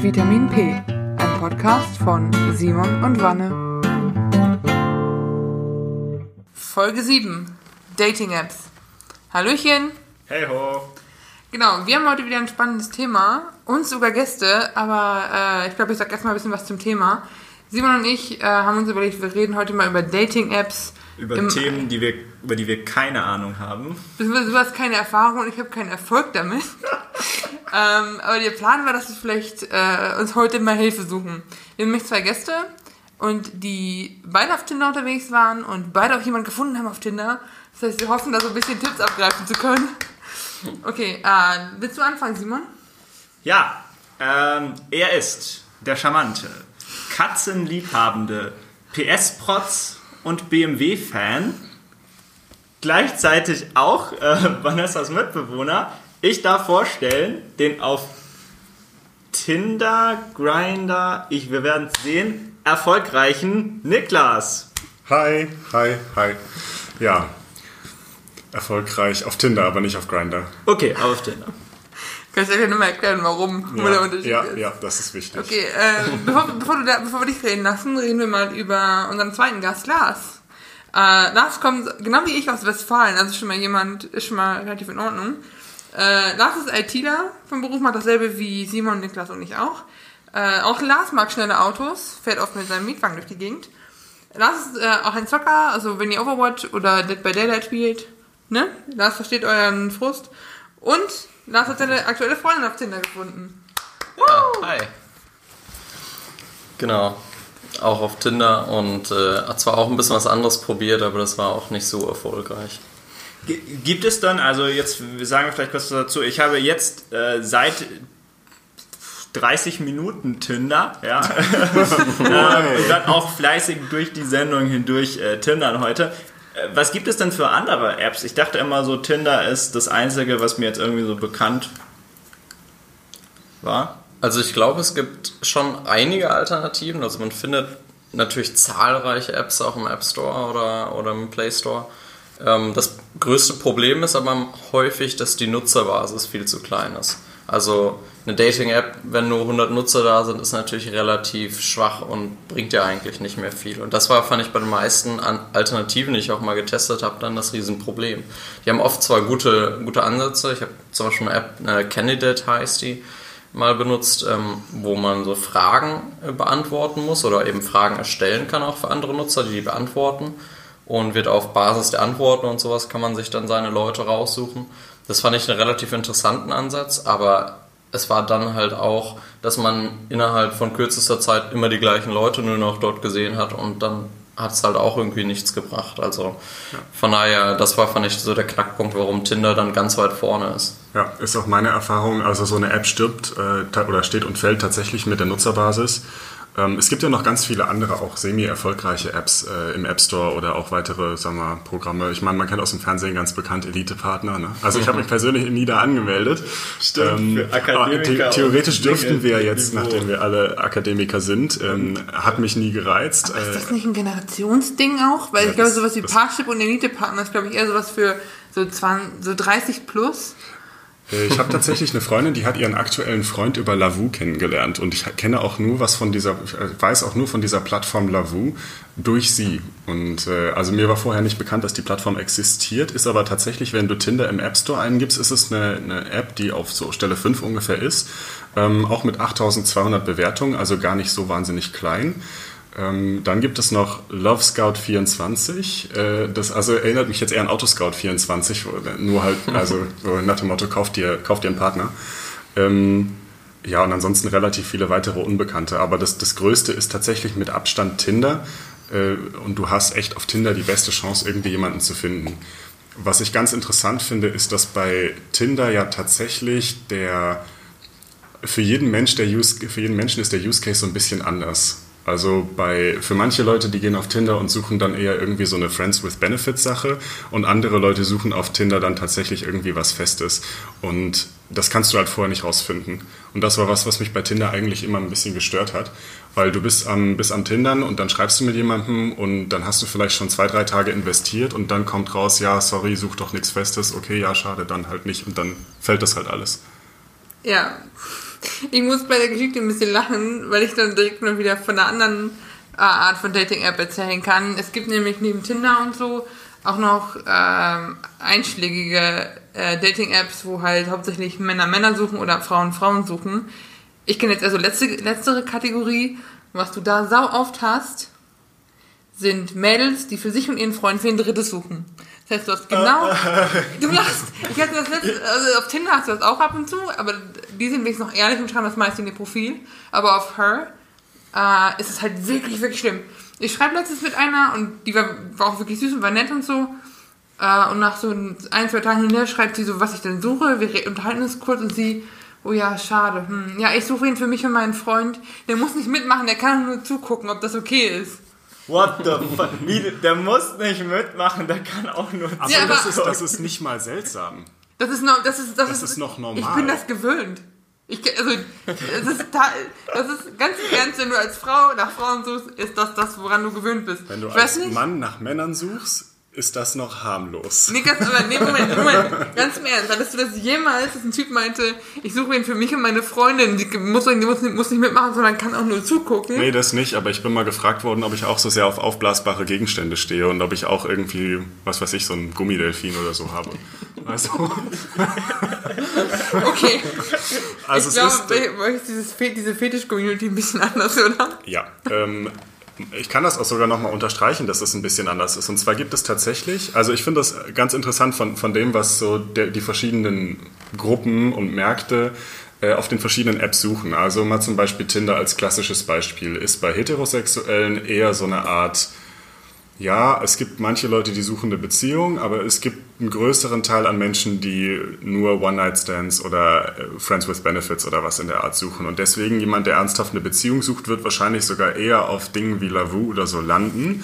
Vitamin P, ein Podcast von Simon und Wanne. Folge 7: Dating Apps. Hallöchen! Hey ho! Genau, wir haben heute wieder ein spannendes Thema und sogar Gäste, aber äh, ich glaube, ich sage erstmal ein bisschen was zum Thema. Simon und ich äh, haben uns überlegt, wir reden heute mal über Dating-Apps. Über Themen, die wir, über die wir keine Ahnung haben. Du hast keine Erfahrung und ich habe keinen Erfolg damit. ähm, aber der Plan war, dass wir vielleicht äh, uns heute mal Hilfe suchen. Wir haben nämlich zwei Gäste und die beide auf Tinder unterwegs waren und beide auch jemanden gefunden haben auf Tinder. Das heißt, wir hoffen, da so ein bisschen Tipps abgreifen zu können. Okay, äh, willst du anfangen, Simon? Ja, ähm, er ist der charmante, katzenliebhabende, PS-Protz und BMW-Fan. Gleichzeitig auch äh, Vanessas Mitbewohner. Ich darf vorstellen, den auf Tinder, Grinder, ich, wir werden es sehen, erfolgreichen Niklas. Hi, hi, hi. Ja, erfolgreich auf Tinder, aber nicht auf Grinder. Okay, auf Tinder. Kannst du dir nochmal erklären, warum ja, der Unterschied ja, ist? Ja, das ist wichtig. Okay, äh, bevor, bevor, du da, bevor wir dich reden lassen, reden wir mal über unseren zweiten Gast, Lars. Äh, Lars kommt genau wie ich aus Westfalen, also schon mal jemand, ist schon mal relativ in Ordnung. Äh, Lars ist ITler vom Beruf, macht dasselbe wie Simon, Niklas und ich auch. Äh, auch Lars mag schnelle Autos, fährt oft mit seinem Mietwagen durch die Gegend. Lars ist äh, auch ein Zocker, also wenn ihr Overwatch oder Dead by Daylight spielt, ne? Lars versteht euren Frust. Und Lars hat seine aktuelle Freundin auf Tinder gefunden. Ja, hi. Genau. Auch auf Tinder und äh, zwar auch ein bisschen was anderes probiert, aber das war auch nicht so erfolgreich. Gibt es dann, also jetzt sagen wir vielleicht kurz dazu, ich habe jetzt äh, seit 30 Minuten Tinder, ja. ähm, und dann auch fleißig durch die Sendung hindurch äh, Tindern heute. Was gibt es denn für andere Apps? Ich dachte immer so, Tinder ist das einzige, was mir jetzt irgendwie so bekannt war. Also ich glaube, es gibt schon einige Alternativen. Also man findet natürlich zahlreiche Apps auch im App Store oder, oder im Play Store. Ähm, das größte Problem ist aber häufig, dass die Nutzerbasis viel zu klein ist. Also eine Dating-App, wenn nur 100 Nutzer da sind, ist natürlich relativ schwach und bringt ja eigentlich nicht mehr viel. Und das war, fand ich bei den meisten Alternativen, die ich auch mal getestet habe, dann das Riesenproblem. Die haben oft zwar gute, gute Ansätze, ich habe zum Beispiel eine App, eine Candidate heißt die, mal benutzt, ähm, wo man so Fragen äh, beantworten muss oder eben Fragen erstellen kann auch für andere Nutzer, die die beantworten und wird auf Basis der Antworten und sowas kann man sich dann seine Leute raussuchen. Das fand ich einen relativ interessanten Ansatz, aber es war dann halt auch, dass man innerhalb von kürzester Zeit immer die gleichen Leute nur noch dort gesehen hat und dann hat es halt auch irgendwie nichts gebracht. Also ja. von daher, das war, fand ich, so der Knackpunkt, warum Tinder dann ganz weit vorne ist. Ja, ist auch meine Erfahrung. Also so eine App stirbt äh, oder steht und fällt tatsächlich mit der Nutzerbasis. Ähm, es gibt ja noch ganz viele andere, auch semi-erfolgreiche Apps äh, im App Store oder auch weitere sagen wir, Programme. Ich meine, man kennt aus dem Fernsehen ganz bekannt Elite-Partner. Ne? Also ich habe mich persönlich nie da angemeldet. Stimmt, ähm, für Akademiker. The theoretisch dürften wir jetzt, Niveau. nachdem wir alle Akademiker sind, ähm, hat mich nie gereizt. Aber ist das nicht ein Generationsding auch? Weil ja, ich glaube, sowas wie Parship und Elite-Partner ist, glaube ich, eher sowas für so, 20, so 30 plus. Äh, ich habe tatsächlich eine Freundin, die hat ihren aktuellen Freund über Lavu kennengelernt und ich kenne auch nur was von dieser, äh, weiß auch nur von dieser Plattform Lavu durch sie. Und äh, also mir war vorher nicht bekannt, dass die Plattform existiert, ist aber tatsächlich, wenn du Tinder im App Store eingibst, ist es eine, eine App, die auf so Stelle 5 ungefähr ist, ähm, auch mit 8200 Bewertungen, also gar nicht so wahnsinnig klein. Ähm, dann gibt es noch Love Scout 24. Äh, das also erinnert mich jetzt eher an Autoscout 24, nur halt, also so nach dem Motto, kauf dir, kauf dir einen Partner. Ähm, ja, und ansonsten relativ viele weitere Unbekannte. Aber das, das Größte ist tatsächlich mit Abstand Tinder. Äh, und du hast echt auf Tinder die beste Chance, irgendwie jemanden zu finden. Was ich ganz interessant finde, ist, dass bei Tinder ja tatsächlich der für jeden Mensch der Use, für jeden Menschen ist der Use Case so ein bisschen anders. Also bei, für manche Leute, die gehen auf Tinder und suchen dann eher irgendwie so eine Friends with Benefits Sache und andere Leute suchen auf Tinder dann tatsächlich irgendwie was Festes. Und das kannst du halt vorher nicht rausfinden. Und das war was, was mich bei Tinder eigentlich immer ein bisschen gestört hat, weil du bist am, bist am Tindern und dann schreibst du mit jemandem und dann hast du vielleicht schon zwei, drei Tage investiert und dann kommt raus, ja, sorry, such doch nichts Festes, okay, ja, schade, dann halt nicht und dann fällt das halt alles. Ja, Ich muss bei der Geschichte ein bisschen lachen, weil ich dann direkt mal wieder von einer anderen äh, Art von Dating-App erzählen kann. Es gibt nämlich neben Tinder und so auch noch ähm, einschlägige äh, Dating-Apps, wo halt hauptsächlich Männer Männer suchen oder Frauen Frauen suchen. Ich kenne jetzt also letzte, letztere Kategorie. Was du da sau oft hast, sind Mädels, die für sich und ihren Freund für ein Drittes suchen. Das heißt, du hast genau. Du lachst. Ich hatte das letzte, also auf Tinder hast du das auch ab und zu, aber die sind wenigstens noch ehrlich und schreiben das meist in ihr Profil. Aber auf Her äh, ist es halt wirklich, wirklich schlimm. Ich schreibe letztens mit einer und die war, war auch wirklich süß und war nett und so. Äh, und nach so ein, zwei Tagen hinterher schreibt sie so, was ich denn suche. Wir unterhalten uns kurz und sie, oh ja, schade. Hm. Ja, ich suche ihn für mich und meinen Freund. Der muss nicht mitmachen, der kann nur zugucken, ob das okay ist. What the fuck? Wie, der muss nicht mitmachen, der kann auch nur Aber Ja, das, aber- ist, das ist nicht mal seltsam. Das ist noch, das ist, das, Das ist noch normal. Ich bin das gewöhnt. Ich, also, das ist, das ist ganz ernst, wenn du als Frau nach Frauen suchst, ist das das, woran du gewöhnt bist. Wenn du ich als weiß nicht. Mann nach Männern suchst, ist das noch harmlos. Nee, ganz, aber nee, Moment, Moment, ganz im Ernst. Hattest du das jemals, dass ein Typ meinte, ich suche ihn für mich und meine Freundin, die muss, die muss, muss nicht mitmachen, sondern kann auch nur zugucken? Nee, das nicht, aber ich bin mal gefragt worden, ob ich auch so sehr auf aufblasbare Gegenstände stehe und ob ich auch irgendwie, was weiß ich, so einen Gummidelfin oder so habe. Also, Okay. also ich glaube, ist, dieses Fe diese Fetisch-Community ein bisschen anders, oder? Ja, ähm, ich kann das auch sogar nochmal unterstreichen, dass es ein bisschen anders ist. Und zwar gibt es tatsächlich, also ich finde das ganz interessant von, von dem, was so der, die verschiedenen Gruppen und Märkte äh, auf den verschiedenen Apps suchen. Also mal zum Beispiel Tinder als klassisches Beispiel ist bei Heterosexuellen eher so eine Art ja, es gibt manche Leute, die suchen eine Beziehung, aber es gibt einen größeren Teil an Menschen, die nur One-Night-Stands oder äh, Friends with Benefits oder was in der Art suchen. Und deswegen jemand, der ernsthaft eine Beziehung sucht, wird wahrscheinlich sogar eher auf Dingen wie Lavu oder so landen,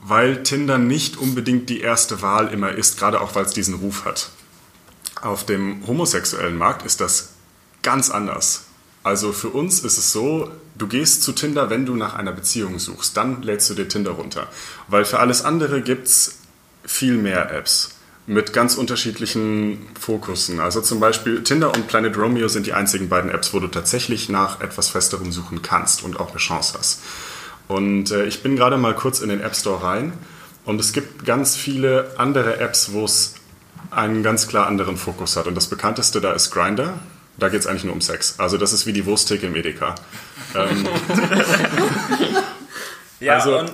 weil Tinder nicht unbedingt die erste Wahl immer ist, gerade auch weil es diesen Ruf hat. Auf dem homosexuellen Markt ist das ganz anders. Also für uns ist es so, du gehst zu Tinder, wenn du nach einer Beziehung suchst, dann lädst du dir Tinder runter. Weil für alles andere gibt es viel mehr Apps mit ganz unterschiedlichen Fokussen. Also zum Beispiel Tinder und Planet Romeo sind die einzigen beiden Apps, wo du tatsächlich nach etwas Festerem suchen kannst und auch eine Chance hast. Und äh, ich bin gerade mal kurz in den App Store rein und es gibt ganz viele andere Apps, wo es einen ganz klar anderen Fokus hat. Und das bekannteste da ist Grinder. Da geht es eigentlich nur um Sex. Also das ist wie die Wursttheke im Edeka. Ähm, Ja, Also- und äh,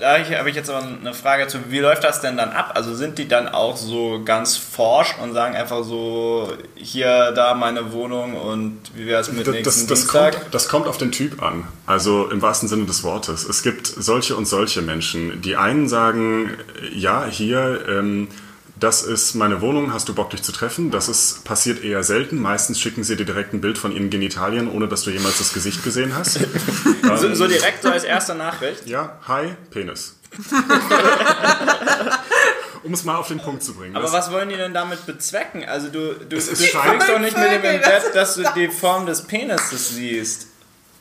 da, habe ich, jetzt aber eine Frage zu, wie läuft das denn dann ab? Also sind die dann auch so ganz forsch und sagen einfach so, hier, da meine Wohnung und wie wäre es mit das, nächsten das, das, kommt, das kommt auf den Typ an. Also im wahrsten Sinne des Wortes. Es gibt solche und solche Menschen. Die einen sagen, ja, hier, ähm, das ist meine Wohnung, hast du Bock, dich zu treffen? Das ist, passiert eher selten. Meistens schicken sie dir direkt ein Bild von ihren Genitalien, ohne dass du jemals das Gesicht gesehen hast. So, so direkt so als erste Nachricht? Ja, hi, Penis. um es mal auf den Punkt zu bringen. Aber was wollen die denn damit bezwecken? Also du, du, du kriegst doch nicht mit dem Bett, dass du die Form des Penises siehst.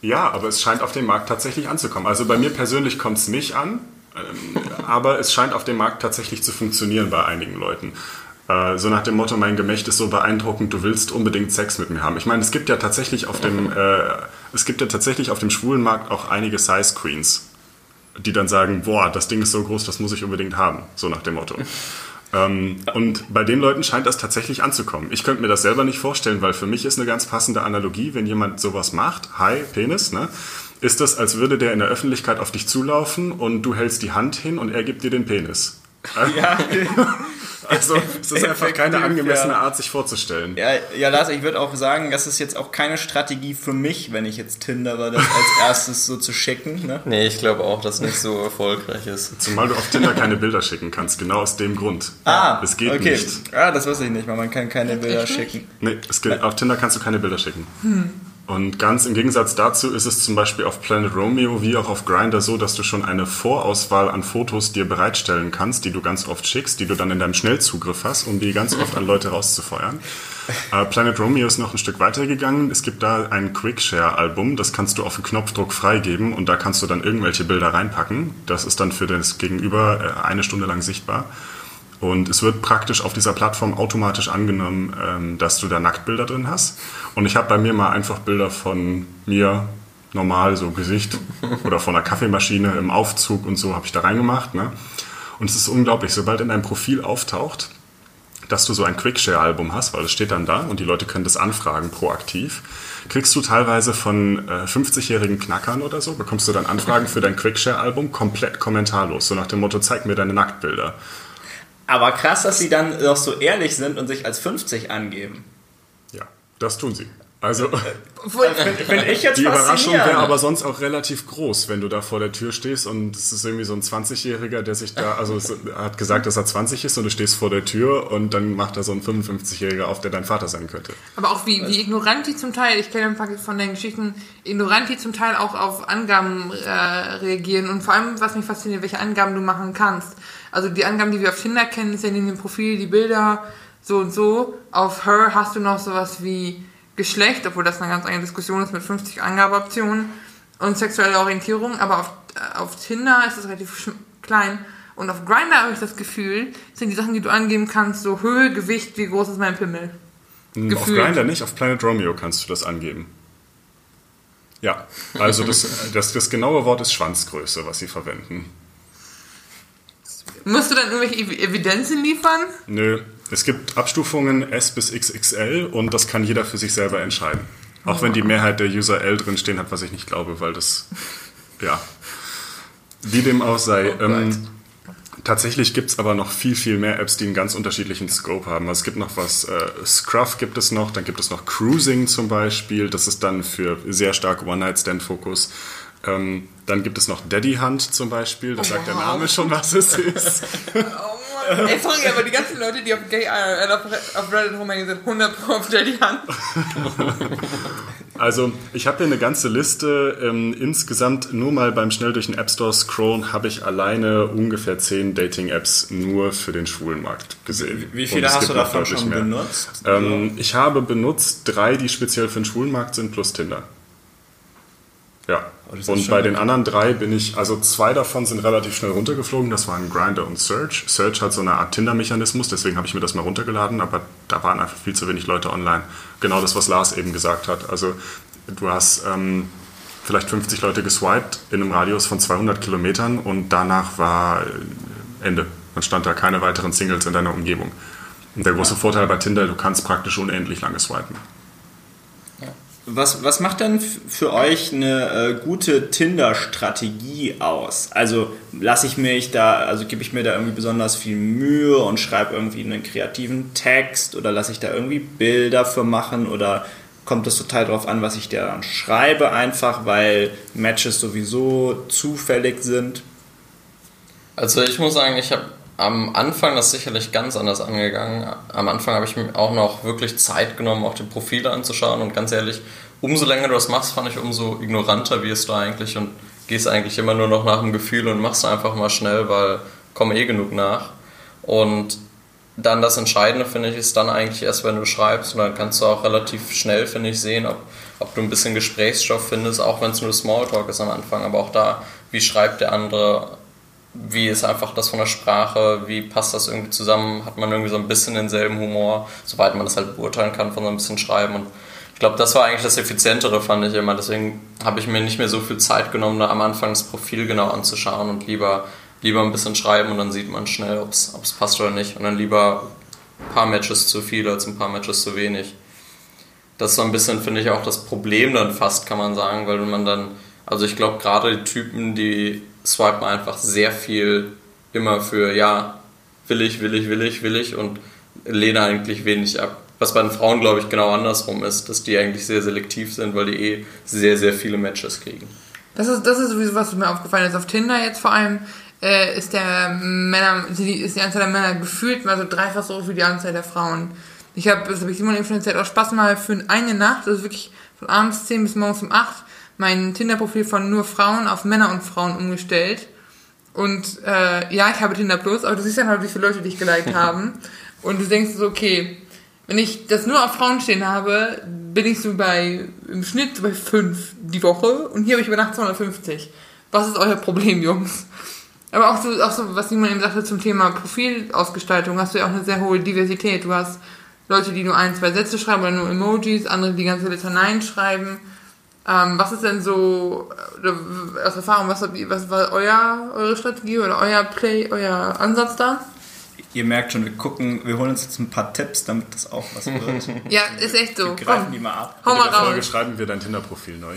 Ja, aber es scheint auf dem Markt tatsächlich anzukommen. Also bei mir persönlich kommt es nicht an, ähm, aber es scheint auf dem Markt tatsächlich zu funktionieren bei einigen Leuten. Äh, So nach dem Motto, mein Gemächt ist so beeindruckend, du willst unbedingt Sex mit mir haben. Ich meine, es gibt ja tatsächlich auf dem, äh, es gibt ja tatsächlich auf dem schwulen Markt auch einige Size Queens, die dann sagen, boah, das Ding ist so groß, das muss ich unbedingt haben. So nach dem Motto. Ähm, und bei den Leuten scheint das tatsächlich anzukommen. Ich könnte mir das selber nicht vorstellen, weil für mich ist eine ganz passende Analogie, wenn jemand sowas macht, hi, Penis, ne? Ist das, als würde der in der Öffentlichkeit auf dich zulaufen und du hältst die Hand hin und er gibt dir den Penis. Ja, Also es ist einfach keine angemessene ja. Art, sich vorzustellen. ja, ja Lars, ich würde auch sagen, das ist jetzt auch keine Strategie für mich, wenn ich jetzt tindere, das als erstes so zu schicken. Ne? Nee, ich glaube auch, dass nicht so erfolgreich ist. Zumal du auf Tinder keine Bilder schicken kannst, genau aus dem Grund. Ah, es geht okay. nicht. Ah, das wusste ich nicht, weil man kann keine Bilder schicken. Nee, es geht, auf Tinder kannst du keine Bilder schicken. Und ganz im Gegensatz dazu ist es zum Beispiel auf Planet Romeo wie auch auf Grindr so, dass du schon eine Vorauswahl an Fotos dir bereitstellen kannst, die du ganz oft schickst, die du dann in deinem Schnellzugriff hast, um die ganz oft an Leute rauszufeuern. Äh, Planet Romeo ist noch ein Stück weiter gegangen. Es gibt da ein Quickshare-Album, das kannst du auf den Knopfdruck freigeben und da kannst du dann irgendwelche Bilder reinpacken. Das ist dann für das Gegenüber äh, eine Stunde lang sichtbar. Und es wird praktisch auf dieser Plattform automatisch angenommen, ähm, dass du da Nacktbilder drin hast. Und ich habe bei mir mal einfach Bilder von mir normal, so Gesicht oder von einer Kaffeemaschine im Aufzug und so habe ich da reingemacht. Ne? Und es ist unglaublich, sobald in deinem Profil auftaucht, dass du so ein Quickshare-Album hast, weil es steht dann da und die Leute können das anfragen proaktiv, kriegst du teilweise von äh, 50-jährigen Knackern oder so, bekommst du dann Anfragen für dein Quickshare-Album komplett kommentarlos, so nach dem Motto, zeig mir deine Nacktbilder. Aber krass, dass sie dann doch so ehrlich sind und sich als 50 angeben. Ja, das tun sie. Also Finde ich jetzt die Überraschung wäre aber sonst auch relativ groß, wenn du da vor der Tür stehst und es ist irgendwie so ein 20-Jähriger, der sich da, also er hat gesagt, dass er 20 ist und du stehst vor der Tür und dann macht da so ein 55-Jähriger auf, der dein Vater sein könnte. Aber auch wie, wie ignorant die zum Teil, ich kenne von den Geschichten, ignorant die zum Teil auch auf Angaben äh, reagieren und vor allem, was mich fasziniert, welche Angaben du machen kannst. Also die Angaben, die wir auf Tinder kennen, ist ja in dem Profil, die Bilder, so und so. Auf Her hast du noch sowas wie Geschlecht, obwohl das eine ganz eigene Diskussion ist mit 50 Angabeoptionen und sexuelle Orientierung, aber auf, äh, auf Tinder ist es relativ klein. Und auf Grindr habe ich das Gefühl, sind die Sachen, die du angeben kannst, so Höhe, Gewicht, wie groß ist mein Pimmel. Hm, Auf Gefühlt. Grindr nicht, auf Planet Romeo kannst du das angeben. Ja, also das, das, das genaue Wort ist Schwanzgröße, was sie verwenden. Musst du dann irgendwelche Ev- Evidenzen liefern? Nö, es gibt Abstufungen S bis XXL und das kann jeder für sich selber entscheiden. Auch wenn die Mehrheit der User L drin stehen hat, was ich nicht glaube, weil das, ja, wie dem auch sei. ähm, tatsächlich gibt es aber noch viel, viel mehr Apps, die einen ganz unterschiedlichen Scope haben. Also es gibt noch was, äh, Scruff gibt es noch, dann gibt es noch Cruising zum Beispiel, das ist dann für sehr stark One-Night-Stand-Fokus. Ähm, dann gibt es noch Daddy Hunt zum Beispiel, da sagt der wow. Name schon, was es ist. Oh Mann. Ey, sorry, aber die ganzen Leute, die auf Gay äh, auf, Reddit rumhängen, sind 100 Pro auf Daddy Hand. Also ich habe hier eine ganze Liste. Ähm, insgesamt nur mal beim schnell durch den App Store scrollen habe ich alleine ungefähr 10 Dating-Apps nur für den schwulen Markt gesehen. Wie viele hast du davon schon mehr. benutzt? Ähm, ich habe benutzt drei, die speziell für den schwulen Markt sind, plus Tinder. Ja. Oh, Und bei den anderen drei bin ich, also zwei davon sind relativ schnell runtergeflogen. Das waren Grindr und Search. Search hat so eine Art Tinder-Mechanismus, deswegen habe ich mir das mal runtergeladen, aber da waren einfach viel zu wenig Leute online. Genau das, was Lars eben gesagt hat. Also du hast ähm, vielleicht 50 Leute geswiped in einem Radius von 200 Kilometern und danach war äh, Ende. Dann stand da keine weiteren Singles in deiner Umgebung. Und der große Vorteil bei Tinder, du kannst praktisch unendlich lange swipen. Was, was macht denn für euch eine äh, gute Tinder-Strategie aus? Also lasse ich mich da, also gebe ich mir da irgendwie besonders viel Mühe und schreibe irgendwie einen kreativen Text oder lasse ich da irgendwie Bilder für machen oder kommt es total drauf an, was ich da dann schreibe einfach, weil Matches sowieso zufällig sind? Also ich muss sagen, ich habe am Anfang das sicherlich ganz anders angegangen. Am Anfang habe ich mir auch noch wirklich Zeit genommen, auch die Profile anzuschauen und ganz ehrlich, umso länger du das machst, fand ich, umso ignoranter wirst du eigentlich und gehst eigentlich immer nur noch nach dem Gefühl und machst einfach mal schnell, weil kommen eh genug nach. Und dann das Entscheidende, finde ich, ist dann eigentlich erst, wenn du schreibst und dann kannst du auch relativ schnell, finde ich, sehen, ob, ob du ein bisschen Gesprächsstoff findest, auch wenn es nur Smalltalk ist am Anfang, aber auch da, wie schreibt der andere, wie ist einfach das von der Sprache, wie passt das irgendwie zusammen, hat man irgendwie so ein bisschen denselben Humor, soweit man das halt beurteilen kann von so ein bisschen Schreiben und ich glaube, das war eigentlich das Effizientere, fand ich immer. Deswegen habe ich mir nicht mehr so viel Zeit genommen, da am Anfang das Profil genau anzuschauen und lieber, lieber ein bisschen schreiben und dann sieht man schnell, ob es passt oder nicht. Und dann lieber ein paar Matches zu viel als ein paar Matches zu wenig. Das ist so ein bisschen, finde ich, auch das Problem dann fast, kann man sagen, weil man dann, also ich glaube, gerade die Typen, die swipen einfach sehr viel immer für, ja, will ich, will ich, will ich, will ich und lehne eigentlich wenig ab. Was bei den Frauen, glaube ich, genau andersrum ist, dass die eigentlich sehr selektiv sind, weil die eh sehr, sehr viele Matches kriegen. Das ist, das ist sowieso, was mir aufgefallen ist. Auf Tinder jetzt vor allem äh, ist der Männer, ist die Anzahl der Männer gefühlt mal so dreifach so hoch wie die Anzahl der Frauen. Ich habe, das habe ich Simon erzählt, auch Spaß mal für eine Nacht, also wirklich von abends 10 bis morgens um 8, mein Tinder-Profil von nur Frauen auf Männer und Frauen umgestellt. Und äh, ja, ich habe Tinder Plus, aber du siehst halt, wie viele Leute dich geliked haben. Und du denkst so, okay, wenn ich das nur auf Frauen stehen habe, bin ich so bei im Schnitt so bei 5 die Woche und hier habe ich über Nacht 250. Was ist euer Problem, Jungs? Aber auch so, auch so, was Simon eben sagte zum Thema Profilausgestaltung, hast du ja auch eine sehr hohe Diversität. Du hast Leute, die nur ein, zwei Sätze schreiben oder nur Emojis, andere, die ganze Litaneien schreiben. Ähm, was ist denn so, äh, aus Erfahrung, was, was war euer, eure Strategie oder euer Play, euer Ansatz da? Ihr merkt schon, wir gucken, wir holen uns jetzt ein paar Tipps, damit das auch was wird. ja, ist echt so. Wir greifen Komm. die mal ab. Hau mal raus. schreiben wir dein Tinder-Profil neu.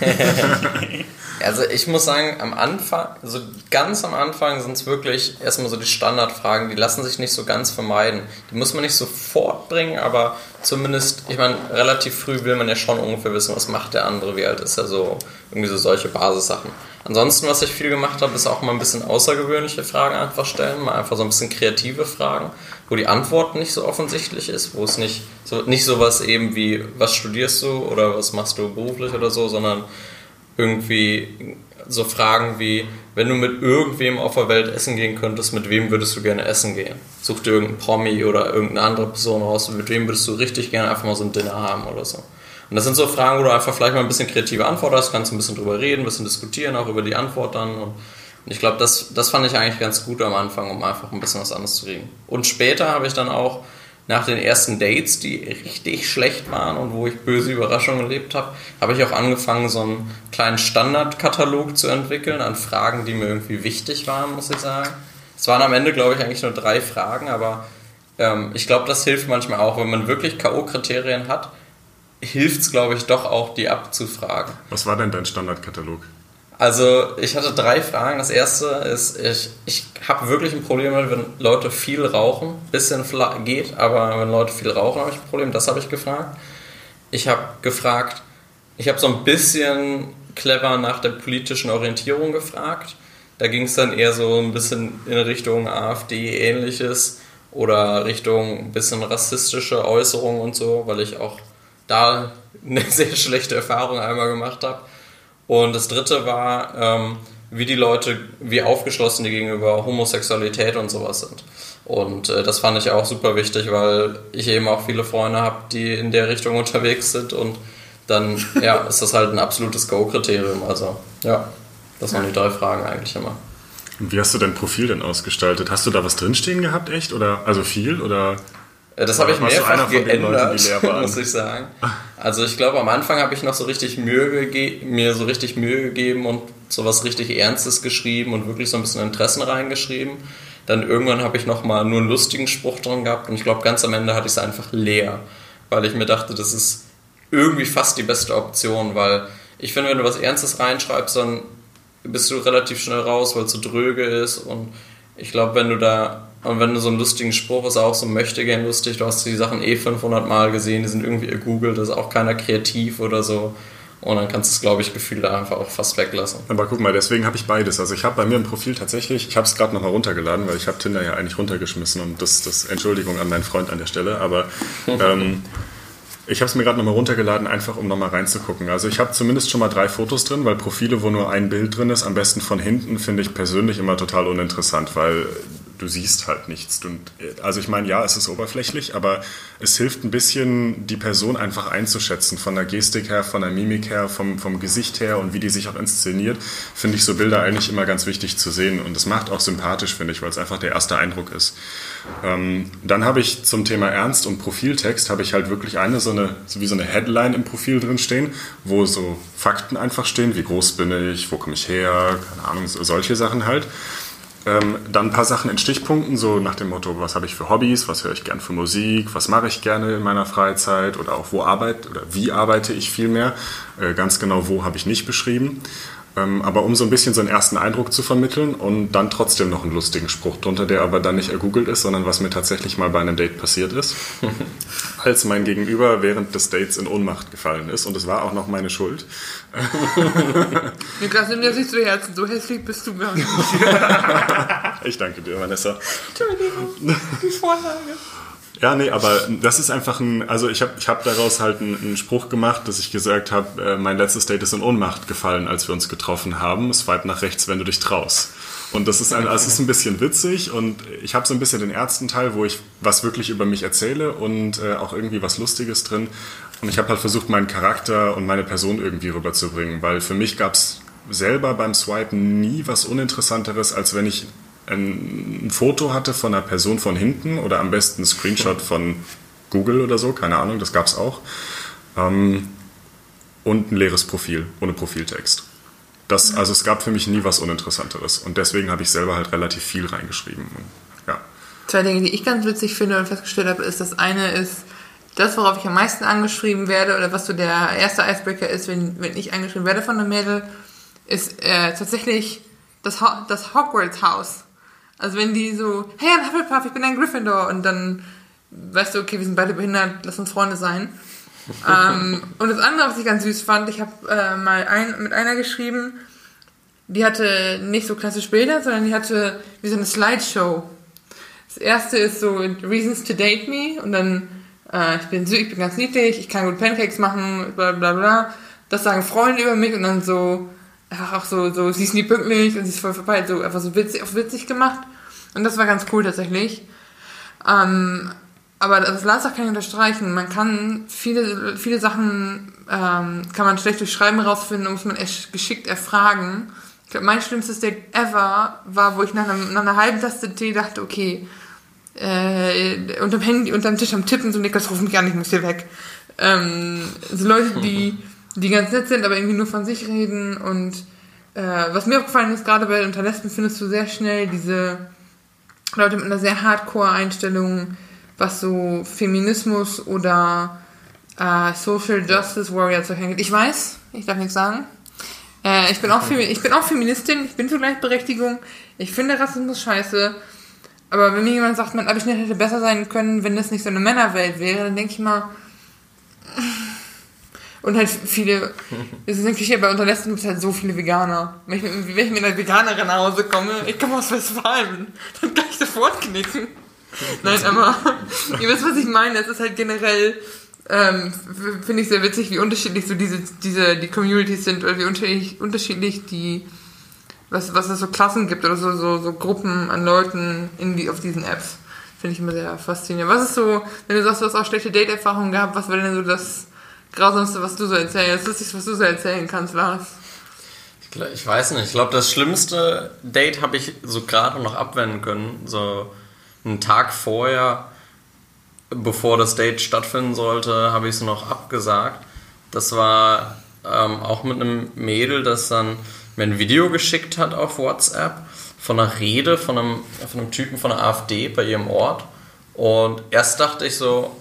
also ich muss sagen, am Anfang, also ganz am Anfang sind es wirklich erstmal so die Standardfragen, die lassen sich nicht so ganz vermeiden. Die muss man nicht sofort bringen, aber zumindest, ich meine, relativ früh will man ja schon ungefähr wissen, was macht der andere, wie alt ist er so, irgendwie so solche Basissachen. Ansonsten, was ich viel gemacht habe, ist auch mal ein bisschen außergewöhnliche Fragen einfach stellen, mal einfach so ein bisschen kreative Fragen, wo die Antwort nicht so offensichtlich ist, wo es nicht so nicht sowas eben wie was studierst du oder was machst du beruflich oder so, sondern irgendwie so Fragen wie wenn du mit irgendwem auf der Welt essen gehen könntest, mit wem würdest du gerne essen gehen? Such dir irgendeinen Promi oder irgendeine andere Person raus, mit wem würdest du richtig gerne einfach mal so ein Dinner haben oder so. Und das sind so Fragen, wo du einfach vielleicht mal ein bisschen kreative Antwort hast, kannst ein bisschen drüber reden, ein bisschen diskutieren, auch über die Antwort dann. Und ich glaube, das, das fand ich eigentlich ganz gut am Anfang, um einfach ein bisschen was anderes zu kriegen. Und später habe ich dann auch nach den ersten Dates, die richtig schlecht waren und wo ich böse Überraschungen erlebt habe, habe ich auch angefangen, so einen kleinen Standardkatalog zu entwickeln an Fragen, die mir irgendwie wichtig waren, muss ich sagen. Es waren am Ende, glaube ich, eigentlich nur drei Fragen, aber ähm, ich glaube, das hilft manchmal auch, wenn man wirklich K.O.-Kriterien hat, hilft es, glaube ich, doch auch, die abzufragen. Was war denn dein Standardkatalog? Also, ich hatte drei Fragen. Das erste ist, ich, ich habe wirklich ein Problem, wenn Leute viel rauchen. Bisschen geht, aber wenn Leute viel rauchen, habe ich ein Problem. Das habe ich gefragt. Ich habe gefragt, ich habe so ein bisschen clever nach der politischen Orientierung gefragt. Da ging es dann eher so ein bisschen in Richtung AfD ähnliches oder Richtung ein bisschen rassistische Äußerungen und so, weil ich auch da eine sehr schlechte Erfahrung einmal gemacht habe. Und das dritte war, ähm, wie die Leute, wie aufgeschlossen die gegenüber Homosexualität und sowas sind. Und äh, das fand ich auch super wichtig, weil ich eben auch viele Freunde habe, die in der Richtung unterwegs sind und dann ja, ist das halt ein absolutes Go-Kriterium. Also ja, das waren die drei Fragen eigentlich immer. Und wie hast du dein Profil denn ausgestaltet? Hast du da was drinstehen gehabt, echt? Oder also viel? Oder das habe ich mehrfach geändert, Leuten, muss ich sagen. Also ich glaube, am Anfang habe ich noch so richtig Mühe mir so richtig Mühe gegeben und so was richtig Ernstes geschrieben und wirklich so ein bisschen Interessen reingeschrieben. Dann irgendwann habe ich noch mal nur einen lustigen Spruch drin gehabt und ich glaube, ganz am Ende hatte ich es einfach leer, weil ich mir dachte, das ist irgendwie fast die beste Option, weil ich finde, wenn du was Ernstes reinschreibst, dann bist du relativ schnell raus, weil es so dröge ist und ich glaube, wenn du da und wenn du so einen lustigen Spruch ist, auch so möchte gern lustig, du hast die Sachen eh 500 Mal gesehen, die sind irgendwie gegoogelt, das ist auch keiner kreativ oder so. Und dann kannst du es, glaube ich, gefühlt einfach auch fast weglassen. Aber guck mal, deswegen habe ich beides. Also ich habe bei mir im Profil tatsächlich, ich habe es gerade nochmal runtergeladen, weil ich habe Tinder ja eigentlich runtergeschmissen und das, das Entschuldigung an meinen Freund an der Stelle, aber ähm, ich habe es mir gerade nochmal runtergeladen, einfach um nochmal reinzugucken. Also ich habe zumindest schon mal drei Fotos drin, weil Profile, wo nur ein Bild drin ist, am besten von hinten, finde ich persönlich immer total uninteressant, weil du siehst halt nichts. Und, also ich meine, ja, es ist oberflächlich, aber es hilft ein bisschen, die Person einfach einzuschätzen. Von der Gestik her, von der Mimik her, vom, vom Gesicht her und wie die sich auch inszeniert, finde ich so Bilder eigentlich immer ganz wichtig zu sehen. Und es macht auch sympathisch, finde ich, weil es einfach der erste Eindruck ist. Ähm, dann habe ich zum Thema Ernst und Profiltext, habe ich halt wirklich eine so eine, so wie so eine Headline im Profil drin stehen, wo so Fakten einfach stehen, wie groß bin ich, wo komme ich her, keine Ahnung, solche Sachen halt. Ähm, dann ein paar Sachen in Stichpunkten, so nach dem Motto, was habe ich für Hobbys, was höre ich gern für Musik, was mache ich gerne in meiner Freizeit oder auch wo arbeite oder wie arbeite ich viel mehr. Äh, ganz genau wo habe ich nicht beschrieben. Ähm, aber um so ein bisschen so einen ersten Eindruck zu vermitteln und dann trotzdem noch einen lustigen Spruch drunter, der aber dann nicht ergoogelt ist, sondern was mir tatsächlich mal bei einem Date passiert ist. als mein Gegenüber während des Dates in Ohnmacht gefallen ist und es war auch noch meine Schuld. Niklas, nimm dir das nicht zu Herzen, so hässlich bist du gar nicht. ich danke dir, Vanessa. Entschuldigung, die Vorlage. Ja, nee, aber das ist einfach ein, also ich habe ich hab daraus halt einen, einen, Spruch gemacht, dass ich gesagt habe, äh, mein letztes Date ist in Ohnmacht gefallen, als wir uns getroffen haben. Swipe nach rechts, wenn du dich traust. Und das ist, ein, es ist ein bisschen witzig und ich habe so ein bisschen den Ärztenteil, wo ich was wirklich über mich erzähle und äh, auch irgendwie was Lustiges drin. Und ich habe halt versucht, meinen Charakter und meine Person irgendwie rüberzubringen, weil für mich gab es selber beim Swipen nie was Uninteressanteres, als wenn ich ein, Foto hatte von einer Person von hinten oder am besten ein Screenshot von Google oder so, keine Ahnung, das gab es auch. Ähm, und ein leeres Profil, ohne Profiltext. Das, also es gab für mich nie was Uninteressanteres. Und deswegen habe ich selber halt relativ viel reingeschrieben. Ja. Zwei Dinge, die ich ganz witzig finde und festgestellt habe, ist, das eine ist, das, worauf ich am meisten angeschrieben werde, oder was so der erste Icebreaker ist, wenn, wenn ich angeschrieben werde von einem Mädel, ist äh, tatsächlich das, Ho das Hogwarts-Haus. Also wenn die so, hey, I'm Hufflepuff, ich bin ein Gryffindor, und dann weißt du, okay, wir sind beide behindert, lass uns Freunde sein. ähm, und das andere, was ich ganz süß fand, ich habe äh, mal ein, mit einer geschrieben, die hatte nicht so klassisch Bilder, sondern die hatte wie so eine Slideshow. Das erste ist so Reasons to Date Me und dann äh, ich bin süß, ich bin ganz niedlich, ich kann gut Pancakes machen, bla bla bla. Das sagen Freunde über mich und dann so einfach auch so, so sie ist nie pünktlich und sie ist voll vorbei, so einfach so witzig, auf witzig gemacht. Und das war ganz cool tatsächlich. Ähm, aber das Lars kann ich unterstreichen. Man kann viele, viele Sachen ähm, kann man schlecht durch Schreiben herausfinden, muss man echt geschickt erfragen. Ich glaube, mein schlimmstes Date ever war, wo ich nach, einem, nach einer halben Taste Tee dachte, okay, äh, unterm Handy, unterm Tisch am Tippen, so Niklas, ruf mich an, ich muss hier weg. Ähm, so Leute, die, die ganz nett sind, aber irgendwie nur von sich reden und äh, was mir aufgefallen ist, gerade bei Unterlesben findest du sehr schnell diese Leute mit einer sehr Hardcore-Einstellung, was so Feminismus oder äh, Social Justice Warrior zu hängen. Ich weiß, ich darf nichts sagen. Äh, ich, bin auch ich bin auch Feministin, ich bin für Gleichberechtigung. Ich finde Rassismus scheiße. Aber wenn mir jemand sagt, mein Abischnitt hätte besser sein können, wenn das nicht so eine Männerwelt wäre, dann denke ich mal. Und halt viele, es ist ein Klischee, bei Unterlässen gibt es halt so viele Veganer. Wenn ich, wenn ich mit einer Veganerin nach Hause komme, ich komme aus Westfalen, dann kann ich sofort knicken. Nein, aber ihr wisst, was ich meine. Es ist halt generell, ähm, finde ich sehr witzig, wie unterschiedlich so diese, diese, die Communities sind oder wie unterschiedlich, unterschiedlich die, was, was es so Klassen gibt oder so, so, so Gruppen an Leuten in die, auf diesen Apps. Finde ich immer sehr faszinierend. Was ist so, wenn du sagst, du hast auch schlechte Date-Erfahrungen gehabt, was wäre denn so das Grausamste, was du so erzählen, das Lustigste, was du so erzählen kannst, Lars? Ich weiß nicht. Ich glaube, das schlimmste Date habe ich so gerade noch abwenden können. So einen Tag vorher, bevor das Date stattfinden sollte, habe ich es noch abgesagt. Das war ähm, auch mit einem Mädel, das dann mir ein Video geschickt hat auf WhatsApp von einer Rede von einem, von einem Typen von der AfD bei ihrem Ort. Und erst dachte ich so,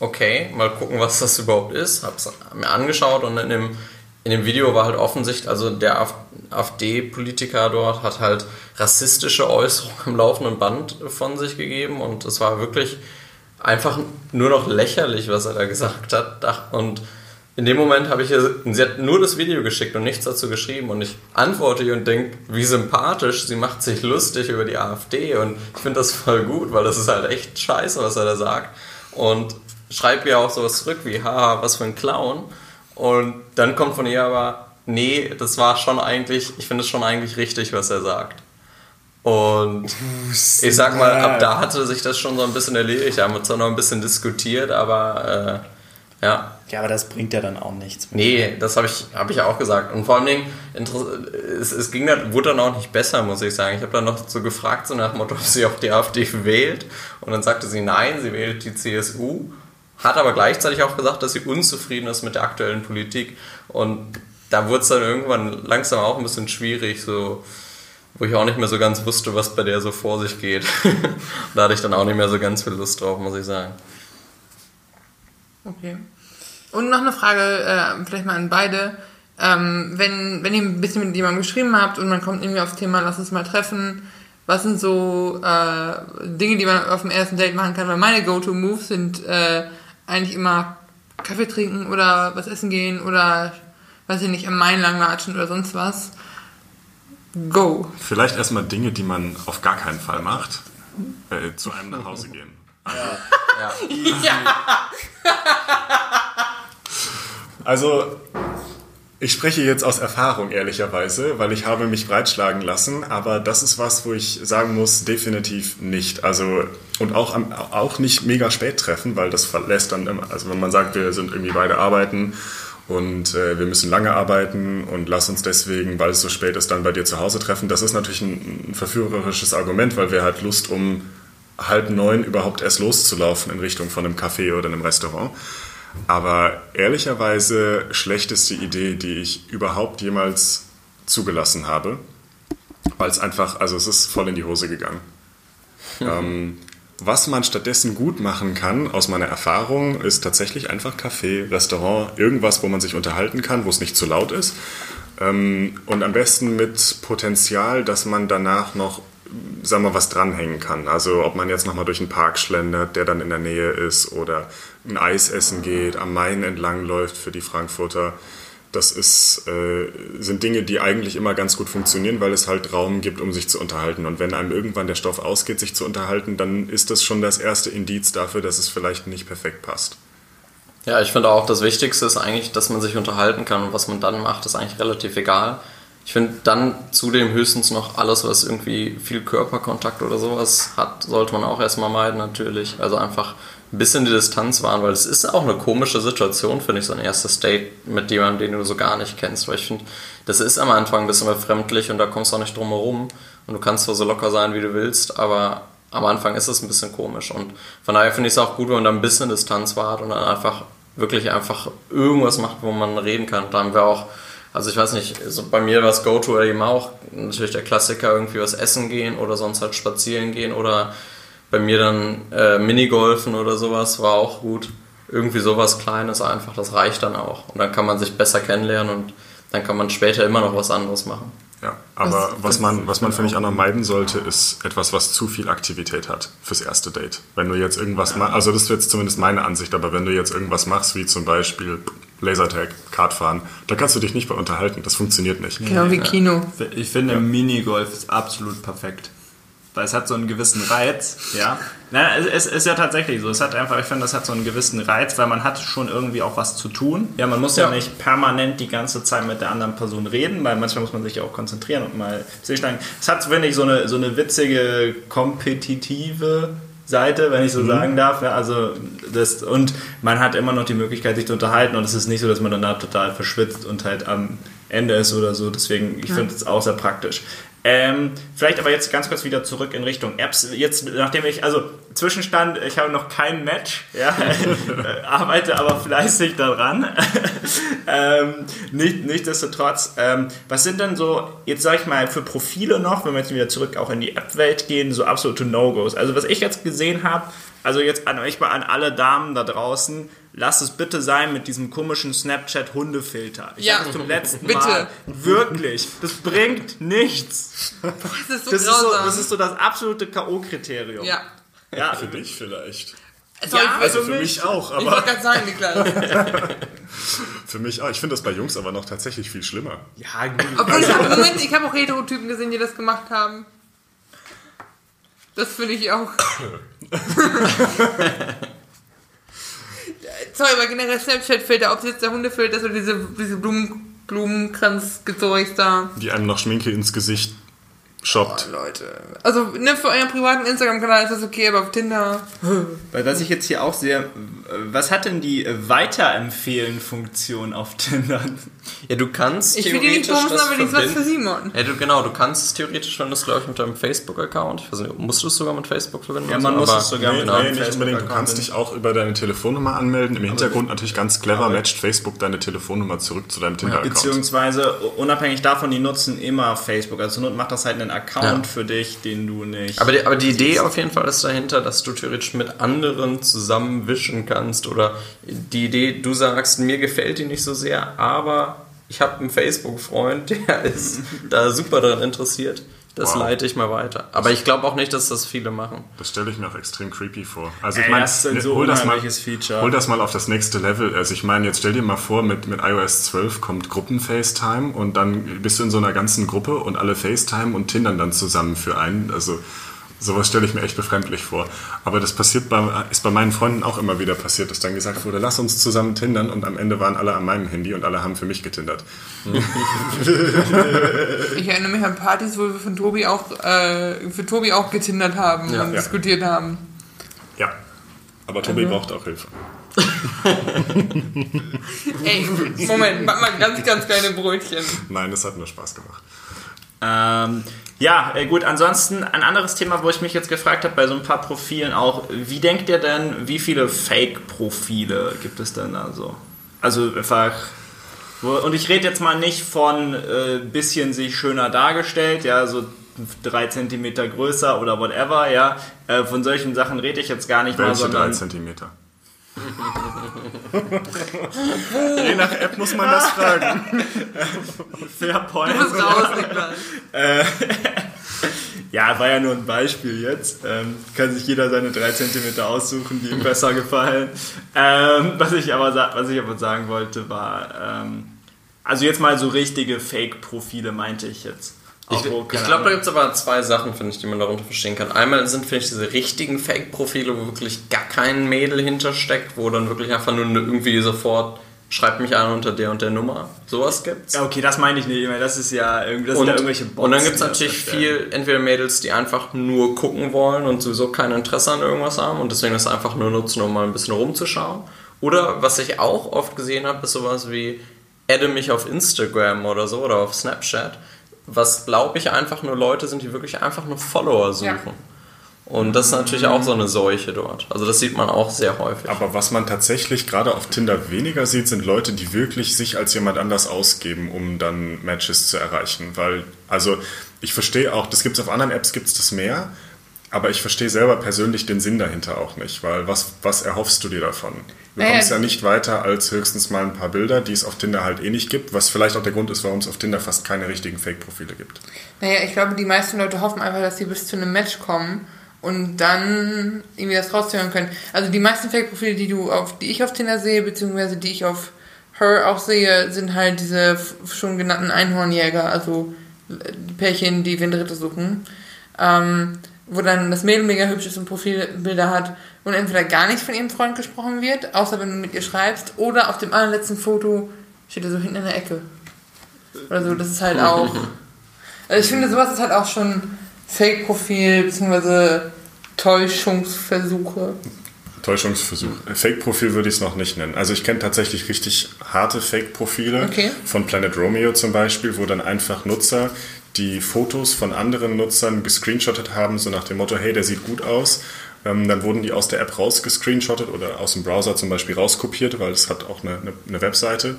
okay, mal gucken, was das überhaupt ist. Habe es mir angeschaut und in dem, in dem Video war halt offensichtlich, also der AfD-Politiker dort hat halt rassistische Äußerungen im laufenden Band von sich gegeben und es war wirklich einfach nur noch lächerlich, was er da gesagt hat. Und in dem Moment habe ich ihr, sie hat nur das Video geschickt und nichts dazu geschrieben und ich antworte ihr und denke, wie sympathisch, sie macht sich lustig über die AfD und ich finde das voll gut, weil das ist halt echt scheiße, was er da sagt. Und schreibe ihr auch sowas zurück wie, haha, was für ein Clown. Und dann kommt von ihr aber, nee, das war schon eigentlich, ich finde es schon eigentlich richtig, was er sagt. Und ich sag mal, ab da hatte sich das schon so ein bisschen erledigt. Da haben wir zwar noch ein bisschen diskutiert, aber äh, ja. Ja, aber das bringt ja dann auch nichts. Nee, das habe ich, hab ich auch gesagt. Und vor allen Dingen, es, es ging dann, wurde dann auch nicht besser, muss ich sagen. Ich habe dann noch so gefragt, so nach dem Motto, ob sie auch die AfD wählt. Und dann sagte sie, nein, sie wählt die CSU. Hat aber gleichzeitig auch gesagt, dass sie unzufrieden ist mit der aktuellen Politik. Und da wurde es dann irgendwann langsam auch ein bisschen schwierig, so wo ich auch nicht mehr so ganz wusste, was bei der so vor sich geht. da hatte ich dann auch nicht mehr so ganz viel Lust drauf, muss ich sagen. Okay. Und noch eine Frage, äh, vielleicht mal an beide. Ähm, wenn, wenn ihr ein bisschen mit jemandem geschrieben habt und man kommt irgendwie aufs Thema, lass uns mal treffen, was sind so äh, Dinge, die man auf dem ersten Date machen kann? Weil meine Go-To-Moves sind äh, eigentlich immer Kaffee trinken oder was essen gehen oder, weiß ich nicht, am Main lang latschen oder sonst was. Go. Vielleicht erstmal Dinge, die man auf gar keinen Fall macht. Äh, zu einem nach Hause gehen. Also, Ja. Ja. also, ich spreche jetzt aus Erfahrung, ehrlicherweise, weil ich habe mich breitschlagen lassen, aber das ist was, wo ich sagen muss, definitiv nicht. Also, und auch, auch nicht mega spät treffen, weil das verlässt dann immer, also wenn man sagt, wir sind irgendwie beide arbeiten und äh, wir müssen lange arbeiten und lass uns deswegen, weil es so spät ist, dann bei dir zu Hause treffen. Das ist natürlich ein, ein verführerisches Argument, weil wir halt Lust um halb neun überhaupt erst loszulaufen in Richtung von einem Café oder einem Restaurant. Aber ehrlicherweise schlechteste Idee, die ich überhaupt jemals zugelassen habe, weil es einfach, also es ist voll in die Hose gegangen. ähm, was man stattdessen gut machen kann, aus meiner Erfahrung, ist tatsächlich einfach Café, Restaurant, irgendwas, wo man sich unterhalten kann, wo es nicht zu laut ist. Ähm, und am besten mit Potenzial, dass man danach noch, sagen wir, was dranhängen kann. Also ob man jetzt nochmal durch einen Park schlendert, der dann in der Nähe ist, oder ein Eis essen geht, am Main entlang läuft für die Frankfurter das ist, äh, sind Dinge, die eigentlich immer ganz gut funktionieren, weil es halt Raum gibt, um sich zu unterhalten. Und wenn einem irgendwann der Stoff ausgeht, sich zu unterhalten, dann ist das schon das erste Indiz dafür, dass es vielleicht nicht perfekt passt. Ja, ich finde auch, das Wichtigste ist eigentlich, dass man sich unterhalten kann und was man dann macht, ist eigentlich relativ egal. Ich finde dann zudem höchstens noch alles, was irgendwie viel Körperkontakt oder sowas hat, sollte man auch erstmal meiden natürlich. Also einfach ein bisschen die Distanz wahren, weil es ist auch eine komische Situation, finde ich, so ein erstes Date mit jemandem, den du so gar nicht kennst. Weil ich finde, das ist am Anfang ein bisschen befremdlich und da kommst du auch nicht drum herum. Und du kannst zwar so locker sein, wie du willst, aber am Anfang ist es ein bisschen komisch. Und von daher finde ich es auch gut, wenn man da ein bisschen Distanz wahrt und dann einfach wirklich einfach irgendwas macht, wo man reden kann. Da haben wir auch, also ich weiß nicht, so bei mir war es Go-To eben auch natürlich der Klassiker, irgendwie was essen gehen oder sonst halt spazieren gehen oder bei mir dann äh, Minigolfen oder sowas war auch gut. Irgendwie sowas Kleines einfach, das reicht dann auch. Und dann kann man sich besser kennenlernen und dann kann man später immer noch was anderes machen. Ja, aber was, was man, was man finde ich auch noch meiden sollte, ist etwas, was zu viel Aktivität hat fürs erste Date. Wenn du jetzt irgendwas machst, also das ist jetzt zumindest meine Ansicht, aber wenn du jetzt irgendwas machst, wie zum Beispiel Lasertag, Kartfahren, da kannst du dich nicht bei unterhalten, das funktioniert nicht. Genau wie Kino. Ich finde, ja. Minigolf ist absolut perfekt weil es hat so einen gewissen Reiz, ja. Na, es, ist ja tatsächlich so. Es hat einfach, ich finde, das hat so einen gewissen Reiz, weil man hat schon irgendwie auch was zu tun. Ja, man muss ja, ja nicht permanent die ganze Zeit mit der anderen Person reden, weil manchmal muss man sich ja auch konzentrieren und mal schlagen. Es hat, finde ich, so eine, so eine witzige, kompetitive Seite, wenn ich so mhm. sagen darf. Ja, also das, und man hat immer noch die Möglichkeit, sich zu unterhalten und es ist nicht so, dass man danach total verschwitzt und halt am Ende ist oder so. Deswegen, ich ja. finde es auch sehr praktisch. Ähm, vielleicht aber jetzt ganz kurz wieder zurück in Richtung Apps. Jetzt, nachdem ich, also Zwischenstand, ich habe noch kein Match, ja, arbeite aber fleißig daran. ähm, nicht, nichtsdestotrotz, ähm, was sind denn so, jetzt sage ich mal, für Profile noch, wenn wir jetzt wieder zurück auch in die App-Welt gehen, so absolute No-Gos? Also was ich jetzt gesehen habe, also jetzt an euch mal an alle Damen da draußen, lass es bitte sein mit diesem komischen Snapchat-Hundefilter. Ich ja, zum letzten bitte. Mal. Wirklich. Das bringt nichts. Das ist so das, ist so, das ist so das absolute K.O.-Kriterium. Ja. ja. Für dich vielleicht. Sorry, ja, also für mich, mich auch. Aber ich wollte gerade sagen, Niklas. für mich auch. Ich finde das bei Jungs aber noch tatsächlich viel schlimmer. Ja, gut. Obwohl ich habe hab auch Heterotypen gesehen, die das gemacht haben. Das finde ich auch. Sorry, aber generell Snapchat-Filter, ob es jetzt der Hundefilter ist oder diese, diese Blumen, Blumenkranz-Gezeugs da. Die einem noch Schminke ins Gesicht shoppt. Oh, Leute. Also, ne, für euren privaten Instagram-Kanal ist das okay, aber auf Tinder. Weil was ich jetzt hier auch sehe, was hat denn die Weiterempfehlen-Funktion auf Tinder? Ja, du kannst ich will die nicht bumsen, aber die ist was für Simon. Ja, du, genau, du kannst es theoretisch, wenn du es, glaube ich, mit deinem Facebook-Account, ich weiß nicht, musst du es sogar mit Facebook verbinden? Ja, man so, muss es sogar nee, mit nee, nicht unbedingt. Du kannst dich auch über deine Telefonnummer anmelden. Im Hintergrund natürlich ganz clever matcht Facebook deine Telefonnummer zurück zu deinem Tinder-Account. Beziehungsweise, unabhängig davon, die nutzen immer Facebook. Also Not macht das halt einen Account ja. für dich, den du nicht... Aber die, aber die Idee auf jeden Fall ist dahinter, dass du theoretisch mit anderen zusammenwischen kannst oder die Idee, du sagst, mir gefällt die nicht so sehr, aber ich habe einen Facebook-Freund, der ist da super daran interessiert. Das wow. leite ich mal weiter. Aber ich glaube auch nicht, dass das viele machen. Das stelle ich mir auch extrem creepy vor. Also ich meine, ne, so hol, das mal, hol das mal auf das nächste Level. Also ich meine, jetzt stell dir mal vor, mit, mit iOS 12 kommt Gruppen-FaceTime und dann bist du in so einer ganzen Gruppe und alle FaceTime und Tindern dann zusammen für einen. Also Sowas stelle ich mir echt befremdlich vor. Aber das passiert bei, ist bei meinen Freunden auch immer wieder passiert, dass dann gesagt wurde, lass uns zusammen tindern und am Ende waren alle an meinem Handy und alle haben für mich getindert. ich erinnere mich an Partys, wo wir von Tobi auch, äh, für Tobi auch getindert haben ja. und ja. diskutiert haben. Ja, aber Tobi also. braucht auch Hilfe. Ey, Moment, mach mal ganz, ganz kleine Brötchen. Nein, es hat nur Spaß gemacht. Ähm, ja, äh, gut, ansonsten ein anderes Thema, wo ich mich jetzt gefragt habe, bei so ein paar Profilen auch, wie denkt ihr denn, wie viele Fake-Profile gibt es denn also? Also einfach, und ich rede jetzt mal nicht von äh, bisschen sich schöner dargestellt, ja, so drei Zentimeter größer oder whatever, ja, äh, von solchen Sachen rede ich jetzt gar nicht mal, Welche drei Zentimeter? Je nach App muss man das fragen. Fair Point. Du bist raus, Niklas. Ja, war ja nur ein Beispiel jetzt. Ähm, kann sich jeder seine drei Zentimeter aussuchen, die ihm besser gefallen. Ähm, was, ich aber, was ich aber sagen wollte, war, ähm, also jetzt mal so richtige Fake-Profile meinte ich jetzt. Ich, ich keine glaube, da gibt es aber zwei Sachen, finde ich, die man darunter verstehen kann. Einmal sind, finde ich, diese richtigen Fake-Profile, wo wirklich gar kein Mädel hintersteckt, wo dann wirklich einfach nur irgendwie sofort schreibt mich an unter der und der Nummer. Sowas gibt's. Ja, okay, das meine ich nicht immer. Das ist ja irgendwie, das Und, sind ja irgendwelche Bots. und dann gibt es natürlich viel, entweder Mädels, die einfach nur gucken wollen und sowieso kein Interesse an irgendwas haben und deswegen das einfach nur nutzen, um mal ein bisschen rumzuschauen. Oder was ich auch oft gesehen habe, ist sowas wie, adde mich auf Instagram oder so oder auf Snapchat, was glaube ich einfach nur Leute sind, die wirklich einfach nur Follower suchen. Ja. Und das ist natürlich auch so eine Seuche dort. Also das sieht man auch sehr häufig. Aber was man tatsächlich gerade auf Tinder weniger sieht, sind Leute, die wirklich sich als jemand anders ausgeben, um dann Matches zu erreichen. Weil, also ich verstehe auch, das gibt es auf anderen Apps, gibt es das mehr, aber ich verstehe selber persönlich den Sinn dahinter auch nicht, weil was, was erhoffst du dir davon? Du Naja, kommst ja nicht weiter als höchstens mal ein paar Bilder, die es auf Tinder halt eh nicht gibt, was vielleicht auch der Grund ist, warum es auf Tinder fast keine richtigen Fake-Profile gibt. Naja, ich glaube, die meisten Leute hoffen einfach, dass sie bis zu einem Match kommen und dann irgendwie das raushören können. Also die meisten Fake-Profile, die du auf, die ich auf Tinder sehe, beziehungsweise die ich auf Her auch sehe, sind halt diese schon genannten Einhornjäger, also die Pärchen, die Windritte suchen. Ähm, wo dann das Mädel mega hübsch ist und Profilbilder hat und entweder gar nicht von ihrem Freund gesprochen wird, außer wenn du mit ihr schreibst, oder auf dem allerletzten Foto steht er so hinten in der Ecke. Oder so, das ist halt auch. Also ich finde, sowas ist halt auch schon Fake-Profil, beziehungsweise Täuschungsversuche. Täuschungsversuch. Fake-Profil würde ich es noch nicht nennen. Also ich kenne tatsächlich richtig harte Fake-Profile Okay. von Planet Romeo zum Beispiel, wo dann einfach Nutzer die Fotos von anderen Nutzern gescreenshottet haben, so nach dem Motto, hey, der sieht gut aus. Ähm, dann wurden die aus der App rausgescreenshottet oder aus dem Browser zum Beispiel rauskopiert, weil es hat auch eine, eine, eine Webseite.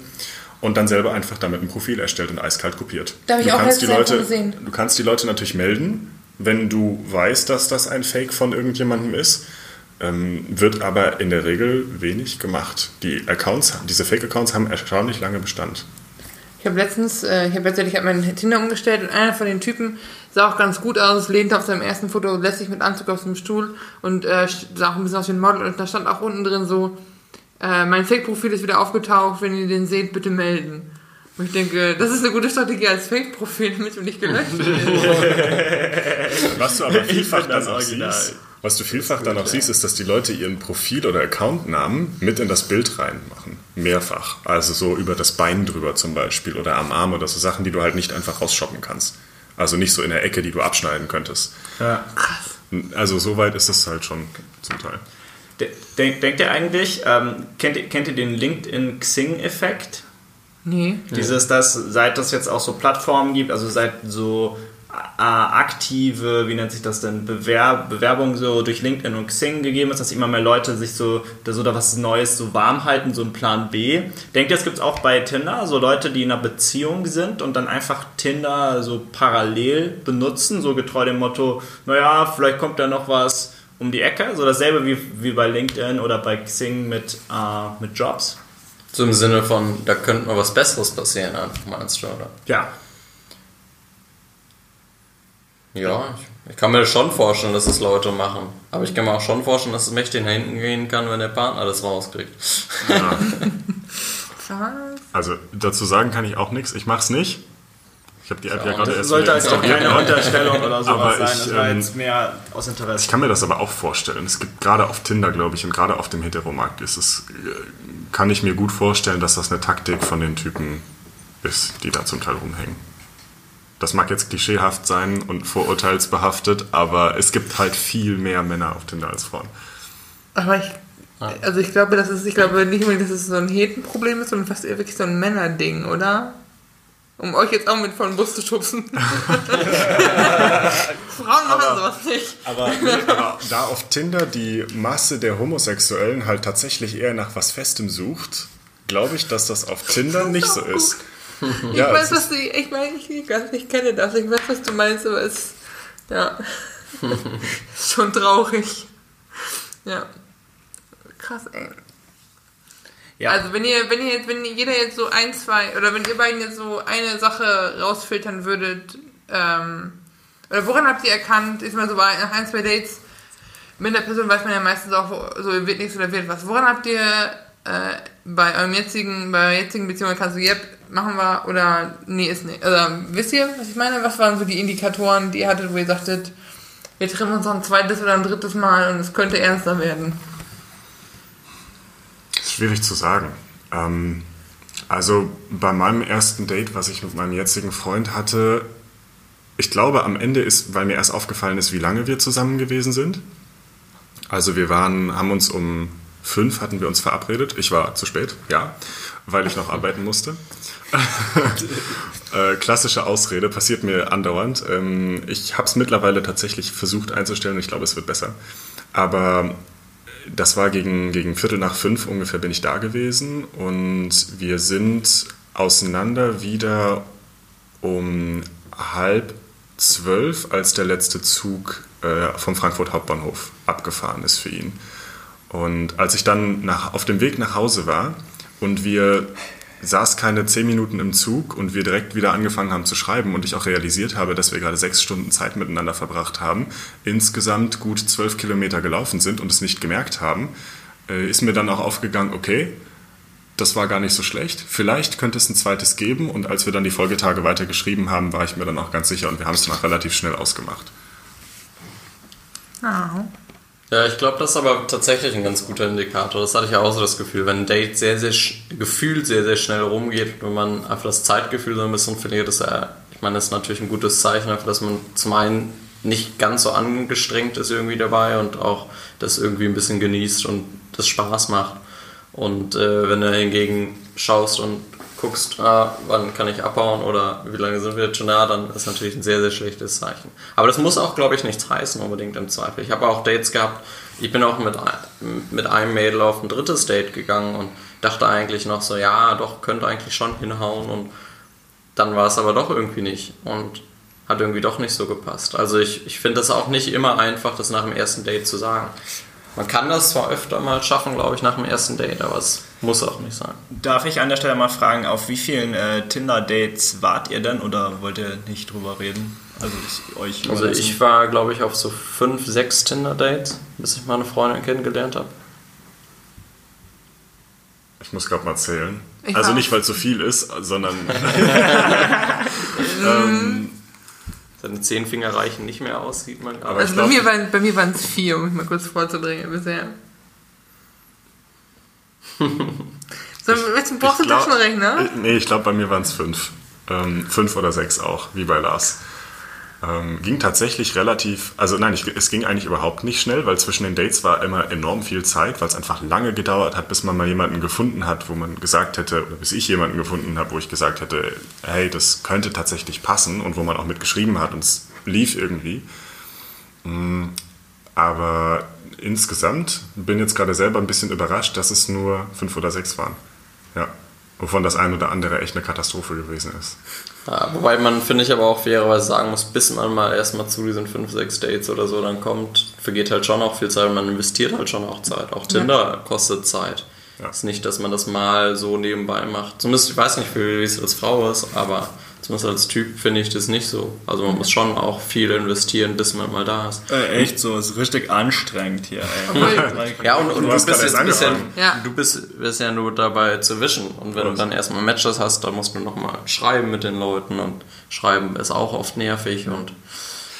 Und dann selber einfach damit ein Profil erstellt und eiskalt kopiert. Da hab ich du auch kannst die Leute, gesehen. Du kannst die Leute natürlich melden, wenn du weißt, dass das ein Fake von irgendjemandem ist. Ähm, wird aber in der Regel wenig gemacht. Die Accounts, diese Fake-Accounts haben erstaunlich lange Bestand. Ich habe letztens, äh, ich habe letztendlich hab meinen Tinder umgestellt und einer von den Typen sah auch ganz gut aus, lehnte auf seinem ersten Foto lässig mit Anzug auf dem Stuhl und äh, sah auch ein bisschen aus wie ein Model und da stand auch unten drin so, äh, mein Fake-Profil ist wieder aufgetaucht, wenn ihr den seht, bitte melden. Und ich denke, das ist eine gute Strategie als Fake-Profil, damit du nicht gelöscht wirst. Was du aber vielfach das dann auch original. siehst, was du vielfach dann auch siehst, ist, dass die Leute ihren Profil- oder Accountnamen mit in das Bild reinmachen. Mehrfach. Also so über das Bein drüber zum Beispiel oder am Arm oder so Sachen, die du halt nicht einfach rausshoppen kannst. Also nicht so in der Ecke, die du abschneiden könntest. Ja. Also so weit ist es halt schon zum Teil. Denk, denkt ihr eigentlich, ähm, kennt, ihr- kennt ihr den LinkedIn-Xing-Effekt? Nee. Dieses, dass seit es jetzt auch so Plattformen gibt, also seit so aktive, wie nennt sich das denn, Bewerb, Bewerbung so durch LinkedIn und Xing gegeben ist, dass immer mehr Leute sich so, da so da was Neues so warm halten, so ein Plan B. Denkt ihr, das gibt es auch bei Tinder, so Leute, die in einer Beziehung sind und dann einfach Tinder so parallel benutzen, so getreu dem Motto, naja, vielleicht kommt da noch was um die Ecke, so dasselbe wie, wie bei LinkedIn oder bei Xing mit, äh, mit Jobs. So im Sinne von, da könnte mal was Besseres passieren, einfach meinst du, oder? Ja, Ja, ich, ich kann mir schon vorstellen, dass es Leute machen. Aber ich kann mir auch schon vorstellen, dass es mächtig nach hinten gehen kann, wenn der Partner das rauskriegt. Also dazu sagen kann ich auch nichts. Ich mach's nicht. Ich habe die App ja, Ja, gerade Das erst sollte jetzt auch installiert. keine Unterstellung oder sowas Aber sein. ich, Das war ähm, jetzt mehr aus Interesse. Ich kann mir das aber auch vorstellen. Es gibt gerade auf Tinder, glaube ich, und gerade auf dem Heteromarkt ist es, äh, kann ich mir gut vorstellen, dass das eine Taktik von den Typen ist, die da zum Teil rumhängen. Das mag jetzt klischeehaft sein und vorurteilsbehaftet, aber es gibt halt viel mehr Männer auf Tinder als Frauen. Aber ich Also ich glaube, das ist, ich glaube nicht unbedingt, dass es so ein Hetenproblem ist, sondern fast eher wirklich so ein Männerding, oder? Um euch jetzt auch mit vor den Bus zu schubsen. Frauen machen Aber- sowas nicht. Aber, aber da auf Tinder die Masse der Homosexuellen halt tatsächlich eher nach was Festem sucht, glaube ich, dass das auf Tinder nicht so ist. Ich Ja, weiß, was du, ich meine, ich, ich, weiß, ich kenne das, ich weiß, was du meinst, aber es, ja, ist schon traurig. Ja. Krass, ey. Ja. Also wenn ihr, wenn ihr jetzt, wenn jeder jetzt so ein, zwei, oder wenn ihr beiden jetzt so eine Sache rausfiltern würdet, ähm, oder woran habt ihr erkannt, ist mal so bei nach ein, zwei Dates, mit der Person weiß man ja meistens auch, so wird nichts oder wird was. Woran habt ihr äh, bei eurem jetzigen, bei eurer jetzigen Beziehung kannst du, yep, machen wir oder nee, ist nicht. Also wisst ihr, was ich meine? Was waren so die Indikatoren, die ihr hattet, wo ihr sagtet, wir treffen uns noch ein zweites oder ein drittes Mal und es könnte ernster werden? Schwierig zu sagen. Ähm, also bei meinem ersten Date, was ich mit meinem jetzigen Freund hatte, ich glaube am Ende ist, weil mir erst aufgefallen ist, wie lange wir zusammen gewesen sind. Also wir waren, haben uns um fünf hatten wir uns verabredet. Ich war zu spät, ja, weil ich noch arbeiten musste. äh, klassische Ausrede, passiert mir andauernd. Ähm, ich habe es mittlerweile tatsächlich versucht einzustellen ich glaube, es wird besser. Aber das war gegen, gegen Viertel nach fünf ungefähr bin ich da gewesen und wir sind auseinander wieder um halb zwölf, als der letzte Zug äh, vom Frankfurt Hauptbahnhof abgefahren ist für ihn. Und als ich dann nach, auf dem Weg nach Hause war und wir saß keine zehn Minuten im Zug und wir direkt wieder angefangen haben zu schreiben und ich auch realisiert habe, dass wir gerade sechs Stunden Zeit miteinander verbracht haben, insgesamt gut zwölf Kilometer gelaufen sind und es nicht gemerkt haben, äh, ist mir dann auch aufgegangen, okay, das war gar nicht so schlecht. Vielleicht könnte es ein zweites geben und als wir dann die Folgetage weiter geschrieben haben, war ich mir dann auch ganz sicher und wir haben es dann auch relativ schnell ausgemacht. Ah. Ja, ich glaube, das ist aber tatsächlich ein ganz guter Indikator. Das hatte ich ja auch so das Gefühl, wenn ein Date sehr, sehr gefühlt sehr, sehr schnell rumgeht, wenn man einfach das Zeitgefühl so ein bisschen verliert, ist ja, ich meine, das ist natürlich ein gutes Zeichen dafür, dass man zum einen nicht ganz so angestrengt ist irgendwie dabei und auch das irgendwie ein bisschen genießt und das Spaß macht. Und äh, wenn du hingegen schaust und guckst, ah, wann kann ich abhauen oder wie lange sind wir jetzt schon da, dann ist natürlich ein sehr, sehr schlechtes Zeichen. Aber das muss auch, glaube ich, nichts heißen unbedingt im Zweifel. Ich habe auch Dates gehabt, ich bin auch mit, mit einem Mädel auf ein drittes Date gegangen und dachte eigentlich noch so, ja, doch, könnte eigentlich schon hinhauen und dann war es aber doch irgendwie nicht und hat irgendwie doch nicht so gepasst. Also ich, ich finde das auch nicht immer einfach, das nach dem ersten Date zu sagen. Man kann das zwar öfter mal schaffen, glaube ich, nach dem ersten Date, aber es muss auch nicht sein. Darf ich an der Stelle mal fragen, auf wie vielen äh, Tinder-Dates wart ihr denn oder wollt ihr nicht drüber reden? Also ich, euch Also ich war, glaube ich, auf so fünf, sechs Tinder-Dates, bis ich meine Freundin kennengelernt habe. Ich muss gerade mal zählen. Ich also nicht, weil es so viel ist, sondern Seine zehn Finger reichen nicht mehr aus, sieht man. Aber Aber Also ich bei glaub- mir, waren, bei mir waren es vier, um mich mal kurz vorzudrängen bisher. So, du- brauchst du Ich glaub- Taschenrechner? Ich- Nee, ich glaube, bei mir waren es fünf. Ähm, fünf oder sechs auch, wie bei Lars. Ähm, ging tatsächlich relativ, also nein, ich, es ging eigentlich überhaupt nicht schnell, weil zwischen den Dates war immer enorm viel Zeit, weil es einfach lange gedauert hat, bis man mal jemanden gefunden hat, wo man gesagt hätte, oder bis ich jemanden gefunden habe, wo ich gesagt hätte, hey, das könnte tatsächlich passen und wo man auch mitgeschrieben hat und es lief irgendwie. Mm, Aber insgesamt bin jetzt gerade selber ein bisschen überrascht, dass es nur fünf oder sechs waren. Ja. Wovon das ein oder andere echt eine Katastrophe gewesen ist. ja, wobei man, finde ich, aber auch fairerweise sagen muss, bis man mal erstmal zu diesen fünf, sechs Dates oder so dann kommt, vergeht halt schon auch viel Zeit und man investiert halt schon auch Zeit. Auch Tinder kostet Zeit. Ja. Ist nicht, dass man das mal so nebenbei macht. Zumindest, ich weiß nicht, wie es als Frau ist, aber zumindest als Typ finde ich das nicht so. Also man muss schon auch viel investieren, bis man mal da ist. Äh, echt so, ist richtig anstrengend hier. Ja, und, und Du du, bist jetzt bist ja, du bist, bist ja nur dabei zu wischen. Und wenn du dann erstmal Matches hast, dann musst du nochmal schreiben mit den Leuten und schreiben ist auch oft nervig und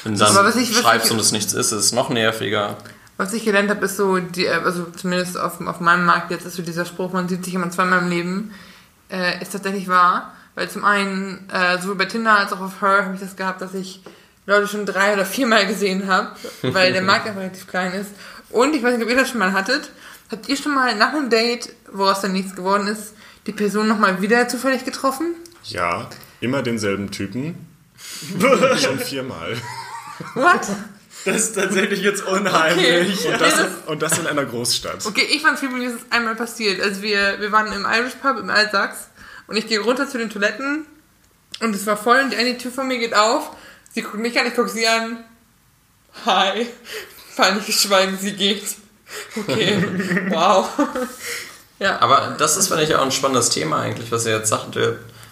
wenn du Aber dann was ich schreibst und es nichts ist, ist es noch nerviger. Was ich gelernt habe, ist so, die, äh, also zumindest auf, auf meinem Markt jetzt ist so dieser Spruch, man sieht sich immer zweimal im Leben, äh, ist tatsächlich wahr. Weil zum einen, äh, sowohl bei Tinder als auch auf Her habe ich das gehabt, dass ich Leute schon drei oder viermal gesehen habe, weil der Markt einfach relativ klein ist. Und ich weiß nicht, ob ihr das schon mal hattet, Habt ihr schon mal nach einem Date, woraus dann nichts geworden ist, die Person nochmal wieder zufällig getroffen? Ja, immer denselben Typen. Schon viermal. What? Das ist tatsächlich jetzt unheimlich. Okay. Und das, in, und das in einer Großstadt. Okay, ich fand viel, mir ist es einmal passiert. Also wir, wir waren im Irish Pub im Altsachs und ich gehe runter zu den Toiletten und es war voll und die eine Tür von mir geht auf. Sie guckt mich an, ich gucke sie an. Hi. Panisch Schweigen, sie geht. Okay. wow. ja. Aber das ist, finde ich, auch ein spannendes Thema eigentlich, was ihr jetzt sagt,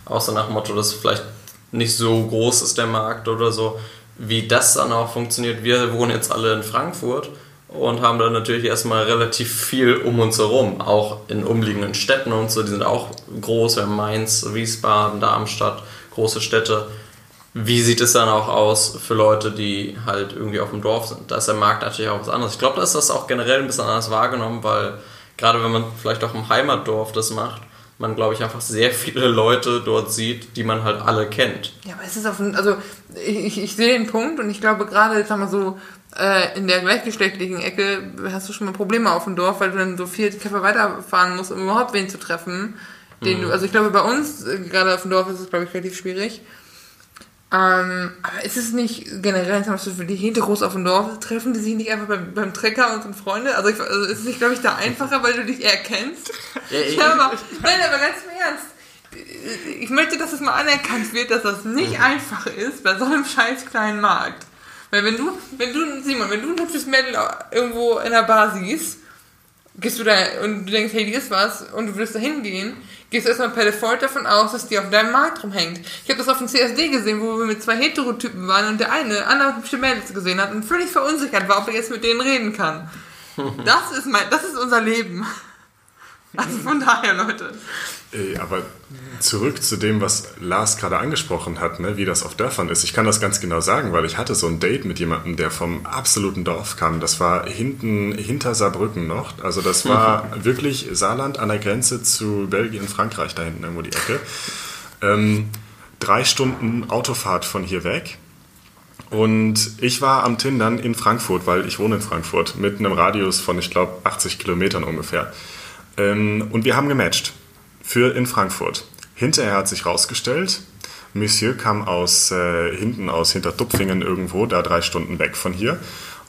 auch so nach dem Motto, dass vielleicht nicht so groß ist der Markt oder so, wie das dann auch funktioniert. Wir wohnen jetzt alle in Frankfurt und haben dann natürlich erstmal relativ viel um uns herum, auch in umliegenden Städten und so, die sind auch groß, wir haben Mainz, Wiesbaden, Darmstadt, große Städte. Wie sieht es dann auch aus für Leute, die halt irgendwie auf dem Dorf sind? Da ist der Markt natürlich auch was anderes. Ich glaube, da ist das auch generell ein bisschen anders wahrgenommen, weil gerade wenn man vielleicht auch im Heimatdorf das macht, man, glaube ich, einfach sehr viele Leute dort sieht, die man halt alle kennt. Ja, aber es ist auf also ich, ich sehe den Punkt und ich glaube gerade, jetzt haben wir so, äh, in der gleichgeschlechtlichen Ecke hast du schon mal Probleme auf dem Dorf, weil du dann so viel Käfer weiterfahren musst, um überhaupt wen zu treffen. Den du, also ich glaube, bei uns, äh, gerade auf dem Dorf, ist es, glaube ich, relativ schwierig. Ähm, aber ist es nicht generell, zum Beispiel für die Heteros auf dem Dorf treffen, die sich nicht einfach beim, beim Trecker und sind Freunde? Also, ich, also ist es nicht, glaube ich, da einfacher, weil du dich eher kennst? Ja, aber, nein, aber ganz im Ernst. Ich möchte, dass es mal anerkannt wird, dass das nicht einfach ist bei so einem scheiß kleinen Markt. Weil wenn du, wenn du, Simon, wenn du ein hübsches Mädel irgendwo in der Bar siehst, gehst du da und du denkst, hey, die ist was, und du willst da hingehen, gehst du erstmal per Default davon aus, dass die auf deinem Markt rumhängt. Ich habe das auf dem CSD gesehen, wo wir mit zwei Heterotypen waren und der eine andere hübsche Mädels gesehen hat und völlig verunsichert war, ob er jetzt mit denen reden kann. Das ist mein, das ist unser Leben. Also von daher, Leute. Ey, aber zurück zu dem, was Lars gerade angesprochen hat, ne, wie das auf Dörfern ist. Ich kann das ganz genau sagen, weil ich hatte so ein Date mit jemandem, der vom absoluten Dorf kam. Das war hinten hinter Saarbrücken noch. Also das war wirklich Saarland an der Grenze zu Belgien, Frankreich, da hinten irgendwo die Ecke. Ähm, drei Stunden Autofahrt von hier weg. Und ich war am Tindern in Frankfurt, weil ich wohne in Frankfurt, mit einem Radius von, ich glaube, 80 Kilometern ungefähr. Ähm, und wir haben gematcht für in Frankfurt. Hinterher hat sich rausgestellt, Monsieur kam aus äh, hinten aus Hintertupfingen irgendwo, da drei Stunden weg von hier,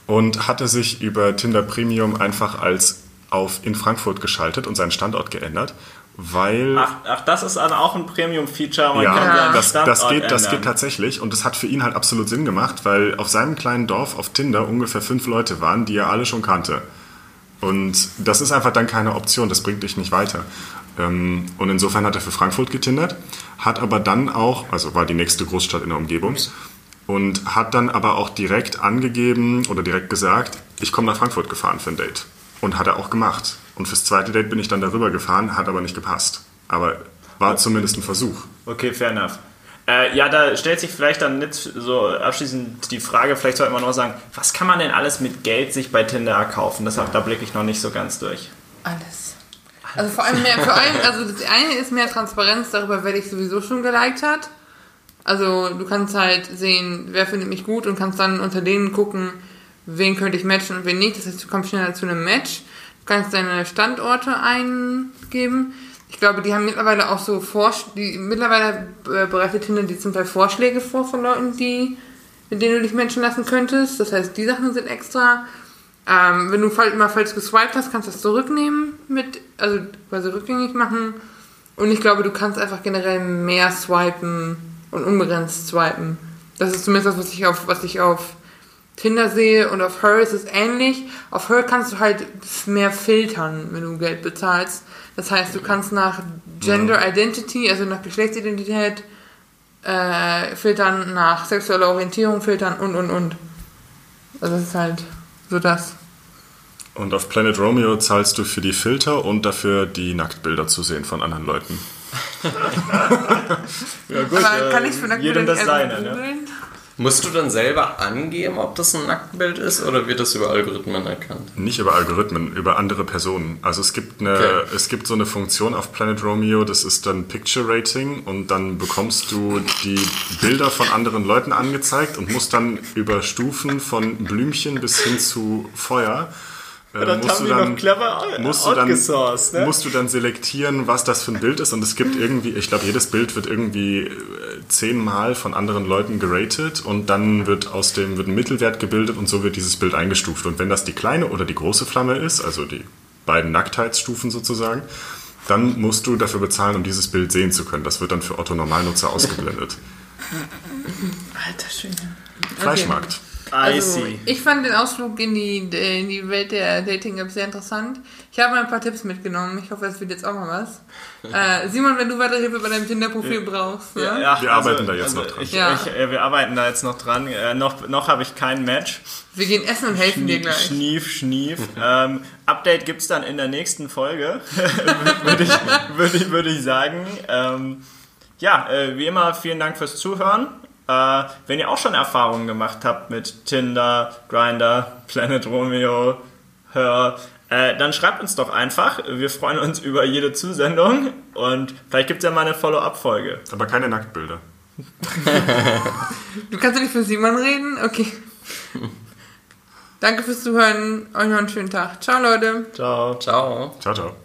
und hatte sich über Tinder Premium einfach als auf in Frankfurt geschaltet und seinen Standort geändert, weil Ach, ach, das ist dann auch ein Premium-Feature. Man ja, kann seinen das, das, geht, das geht tatsächlich und das hat für ihn halt absolut Sinn gemacht, weil auf seinem kleinen Dorf auf Tinder ungefähr fünf Leute waren, die er alle schon kannte. Und das ist einfach dann keine Option, das bringt dich nicht weiter. Ähm, Und insofern hat er für Frankfurt getindert, hat aber dann auch, also war die nächste Großstadt in der Umgebung, und hat dann aber auch direkt angegeben oder direkt gesagt, ich komme nach Frankfurt gefahren für ein Date. Und hat er auch gemacht. Und fürs zweite Date bin ich dann darüber gefahren, hat aber nicht gepasst. Aber war zumindest ein Versuch. Okay, fair enough. Äh, ja, da stellt sich vielleicht dann nicht so abschließend die Frage, vielleicht sollte man noch sagen, was kann man denn alles mit Geld sich bei Tinder erkaufen? Das, da blicke ich noch nicht so ganz durch. Alles. Also vor allem mehr, vor allem, also das eine ist mehr Transparenz darüber, wer dich sowieso schon geliked hat. Also du kannst halt sehen, wer findet mich gut und kannst dann unter denen gucken, wen könnte ich matchen und wen nicht. Das heißt, du kommst schneller zu einem Match. Du kannst deine Standorte eingeben. Ich glaube, die haben mittlerweile auch so Vorsch die mittlerweile äh, bereitet Tinder die zum Teil Vorschläge vor von Leuten, die mit denen du dich matchen lassen könntest. Das heißt, die Sachen sind extra. Ähm, wenn du fall, immer falsch geswiped hast, kannst du das zurücknehmen mit, also quasi rückgängig machen. Und ich glaube, du kannst einfach generell mehr swipen und unbegrenzt swipen. Das ist zumindest das, was ich auf, was ich auf Tinder sehe und auf Her ist es ähnlich. Auf Her kannst du halt mehr filtern, wenn du Geld bezahlst. Das heißt, du kannst nach Gender Identity, also nach Geschlechtsidentität, äh, filtern, nach sexueller Orientierung filtern und und und. Also das ist halt so das. Und auf Planet Romeo zahlst du für die Filter und dafür die Nacktbilder zu sehen von anderen Leuten. Ja, gut, Aber kann ich für jedem das Nacktbilder seine, ne? Musst du dann selber angeben, ob das ein Nacktbild ist oder wird das über Algorithmen erkannt? Nicht über Algorithmen, über andere Personen. Also es gibt eine, Okay. es gibt so eine Funktion auf Planet Romeo, das ist dann Picture Rating und dann bekommst du die Bilder von anderen Leuten angezeigt und musst dann über Stufen von Blümchen bis hin zu Feuer äh, musst, du dann, musst, du dann, ne? musst du dann selektieren, was das für ein Bild ist. Und es gibt irgendwie, ich glaube, jedes Bild wird irgendwie äh, zehnmal von anderen Leuten geratet und dann wird aus dem wird ein Mittelwert gebildet und so wird dieses Bild eingestuft. Und wenn das die kleine oder die große Flamme ist, also die beiden Nacktheitsstufen sozusagen, dann musst du dafür bezahlen, um dieses Bild sehen zu können. Das wird dann für Otto Normalnutzer ausgeblendet. Alter Schwede. Fleischmarkt. I Also, ich fand den Ausflug in die, in die Welt der Dating-Apps sehr interessant. Ich habe mal ein paar Tipps mitgenommen. Ich hoffe, es wird jetzt auch mal was. Äh, Simon, wenn du weiter Hilfe bei deinem Tinder-Profil brauchst, ne? Ja, Wir arbeiten da jetzt noch dran. Ich, Ja. ich, äh, wir arbeiten da jetzt noch dran. Äh, noch noch habe ich kein Match. wir gehen essen und helfen dir Schnief, gleich. schnief, schnief. ähm, Update gibt es dann in der nächsten Folge, würde ich, würd ich, würd ich sagen. Ähm, ja, äh, wie immer, vielen Dank fürs Zuhören. Äh, wenn ihr auch schon Erfahrungen gemacht habt mit Tinder, Grinder, Planet Romeo, Her, äh, dann schreibt uns doch einfach. Wir freuen uns über jede Zusendung und vielleicht gibt es ja mal eine Follow-up-Folge. Aber keine Nacktbilder. Du kannst ja nicht für Simon reden? Okay. Danke fürs Zuhören. Euch noch einen schönen Tag. Ciao, Leute. Ciao. Ciao. Ciao, ciao.